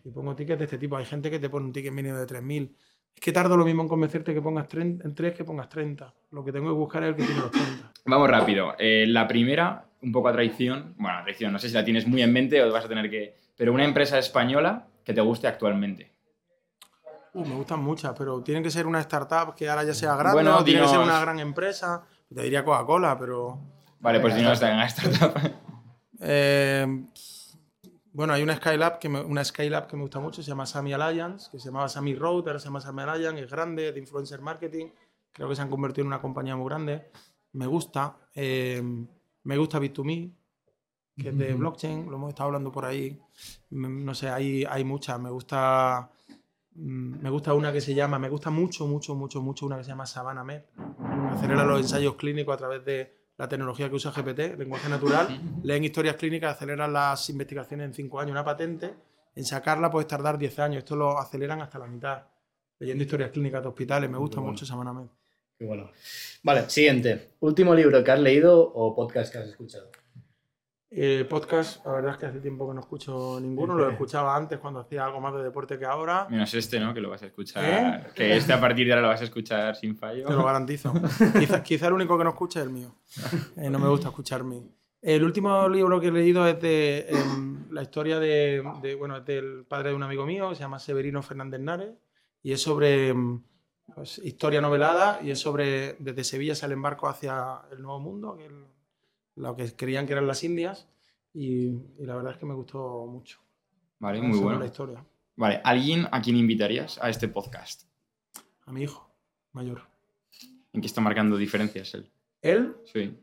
Speaker 1: Y pongo tickets de este tipo. Hay gente que te pone un ticket mínimo de 3.000. Es que tardo lo mismo en convencerte que pongas 30, en 3 que pongas 30. Lo que tengo que buscar es el que tiene los 30.
Speaker 2: Vamos rápido. Eh, la primera, un poco a traición. Bueno, a traición, no sé si la tienes muy en mente o vas a tener que. Pero una empresa española que te guste actualmente.
Speaker 1: Uh, me gustan muchas, pero tiene que ser una startup que ahora ya sea grande,
Speaker 2: Bueno,
Speaker 1: o tiene que ser
Speaker 2: dinos-
Speaker 1: una gran empresa. Te diría Coca-Cola, pero.
Speaker 2: Vale, pues si no está en la startup.
Speaker 1: Eh, bueno, hay una Skylab que me, una Skylab que me gusta mucho, se llama Sami Alliance, que se llamaba Sami Road, ahora se llama Sami Alliance, es grande, de influencer marketing. Creo que se han convertido en una compañía muy grande. Me gusta. eh, me gusta Bit2Me, que es de blockchain, lo hemos estado hablando por ahí. Mm, No sé, hay, hay muchas. Me gusta. mm, Me gusta una que se llama, me gusta mucho, mucho, mucho, mucho una que se llama Savannah Med. Acelera los ensayos clínicos a través de la tecnología que usa GPT, lenguaje natural. Leen historias clínicas, aceleran las investigaciones en 5 años. Una patente, en sacarla puedes tardar 10 años. Esto lo aceleran hasta la mitad. Leyendo historias clínicas de hospitales, me gusta
Speaker 3: bueno.
Speaker 1: mucho Savannah Med.
Speaker 3: Qué bueno. Vale, siguiente. Último libro que has leído o podcast que has escuchado.
Speaker 1: Eh, podcast, la verdad es que hace tiempo que no escucho ninguno. Lo escuchaba antes cuando hacía algo más de deporte que ahora.
Speaker 2: Menos este, ¿no? Que lo vas a escuchar.
Speaker 1: ¿Eh?
Speaker 2: Que este a partir de ahora lo vas a escuchar sin fallo.
Speaker 1: Te lo garantizo. quizá, quizá el único que no escucha es el mío. Eh, no me gusta escuchar mí. El último libro que he leído es de em, la historia de, de- bueno, es del padre de un amigo mío, que se llama Severino Fernández Nares, y es sobre em, pues, historia novelada, y es sobre desde Sevilla sale en barco hacia el Nuevo Mundo, que es lo que creían que eran las Indias, y, y la verdad es que me gustó mucho.
Speaker 2: Vale, muy bueno.
Speaker 1: la historia.
Speaker 2: Vale, ¿alguien a quien invitarías a este podcast?
Speaker 1: A mi hijo mayor.
Speaker 2: ¿En qué está marcando diferencias él?
Speaker 1: Él
Speaker 2: Sí.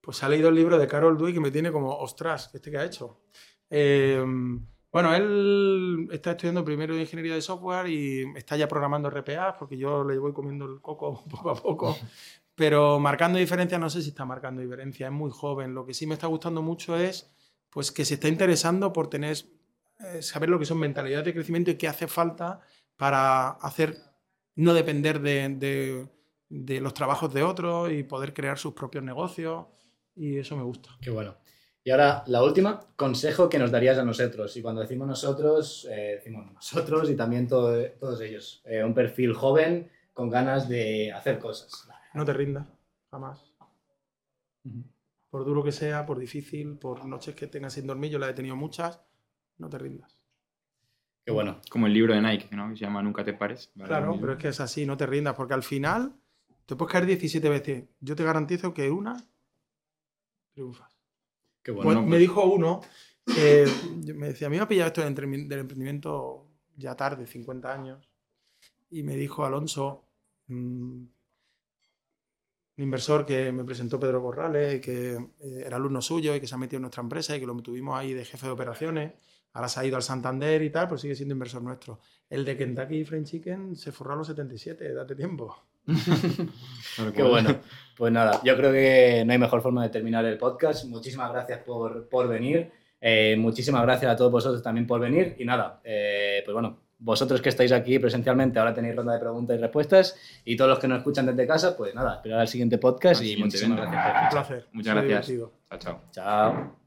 Speaker 1: Pues ha leído el libro de Carol Dweck que me tiene como, ostras, ¿este que ha hecho? Eh, bueno, él está estudiando primero ingeniería de software y está ya programando RPA porque yo le voy comiendo el coco poco a poco. Pero marcando diferencias, no sé si está marcando diferencias, es muy joven. Lo que sí me está gustando mucho es pues, que se está interesando por tener, eh, saber lo que son mentalidades de crecimiento y qué hace falta para hacer, no depender de, de- de los trabajos de otros y poder crear sus propios negocios. Y eso me gusta.
Speaker 3: Qué bueno. Y ahora la última, consejo que nos darías a nosotros. Y cuando decimos nosotros, eh, decimos nosotros y también todo- todos ellos. Eh, un perfil joven con ganas de hacer cosas.
Speaker 1: No te rindas, jamás. Por duro que sea, por difícil, por noches que tengas sin dormir, yo las he tenido muchas, no te rindas.
Speaker 3: Qué bueno.
Speaker 2: Como el libro de Nike, ¿no? Que se llama Nunca te pares. Vale,
Speaker 1: Claro, pero es que es así, no te rindas, porque al final te puedes caer 17 veces. Yo te garantizo que una triunfas.
Speaker 3: Qué bueno.
Speaker 1: Pues
Speaker 2: no,
Speaker 1: me
Speaker 2: pues-
Speaker 1: dijo uno, que yo- me decía, a mí me ha pillado esto del emprendimiento ya tarde, 50 años, y me dijo Alonso, mm, un inversor que me presentó Pedro Corrales, que eh, era alumno suyo y que se ha metido en nuestra empresa y que lo tuvimos ahí de jefe de operaciones, ahora se ha ido al Santander y tal, pero sigue siendo inversor nuestro. El de Kentucky Fried Chicken se forró a los 77, date tiempo.
Speaker 3: Qué bueno. Pues nada, yo creo que no hay mejor forma de terminar el podcast. Muchísimas gracias por, por venir. Eh, muchísimas gracias a todos vosotros también por venir. Y nada, eh, pues bueno, vosotros que estáis aquí presencialmente ahora tenéis ronda de preguntas y respuestas. Y todos los que nos escuchan desde casa, pues nada, esperar al siguiente podcast
Speaker 2: Al
Speaker 3: y muchísimas gracias por
Speaker 1: Un placer.
Speaker 2: Muchas gracias.
Speaker 1: divertido.
Speaker 2: Chao, chao.
Speaker 3: Chao.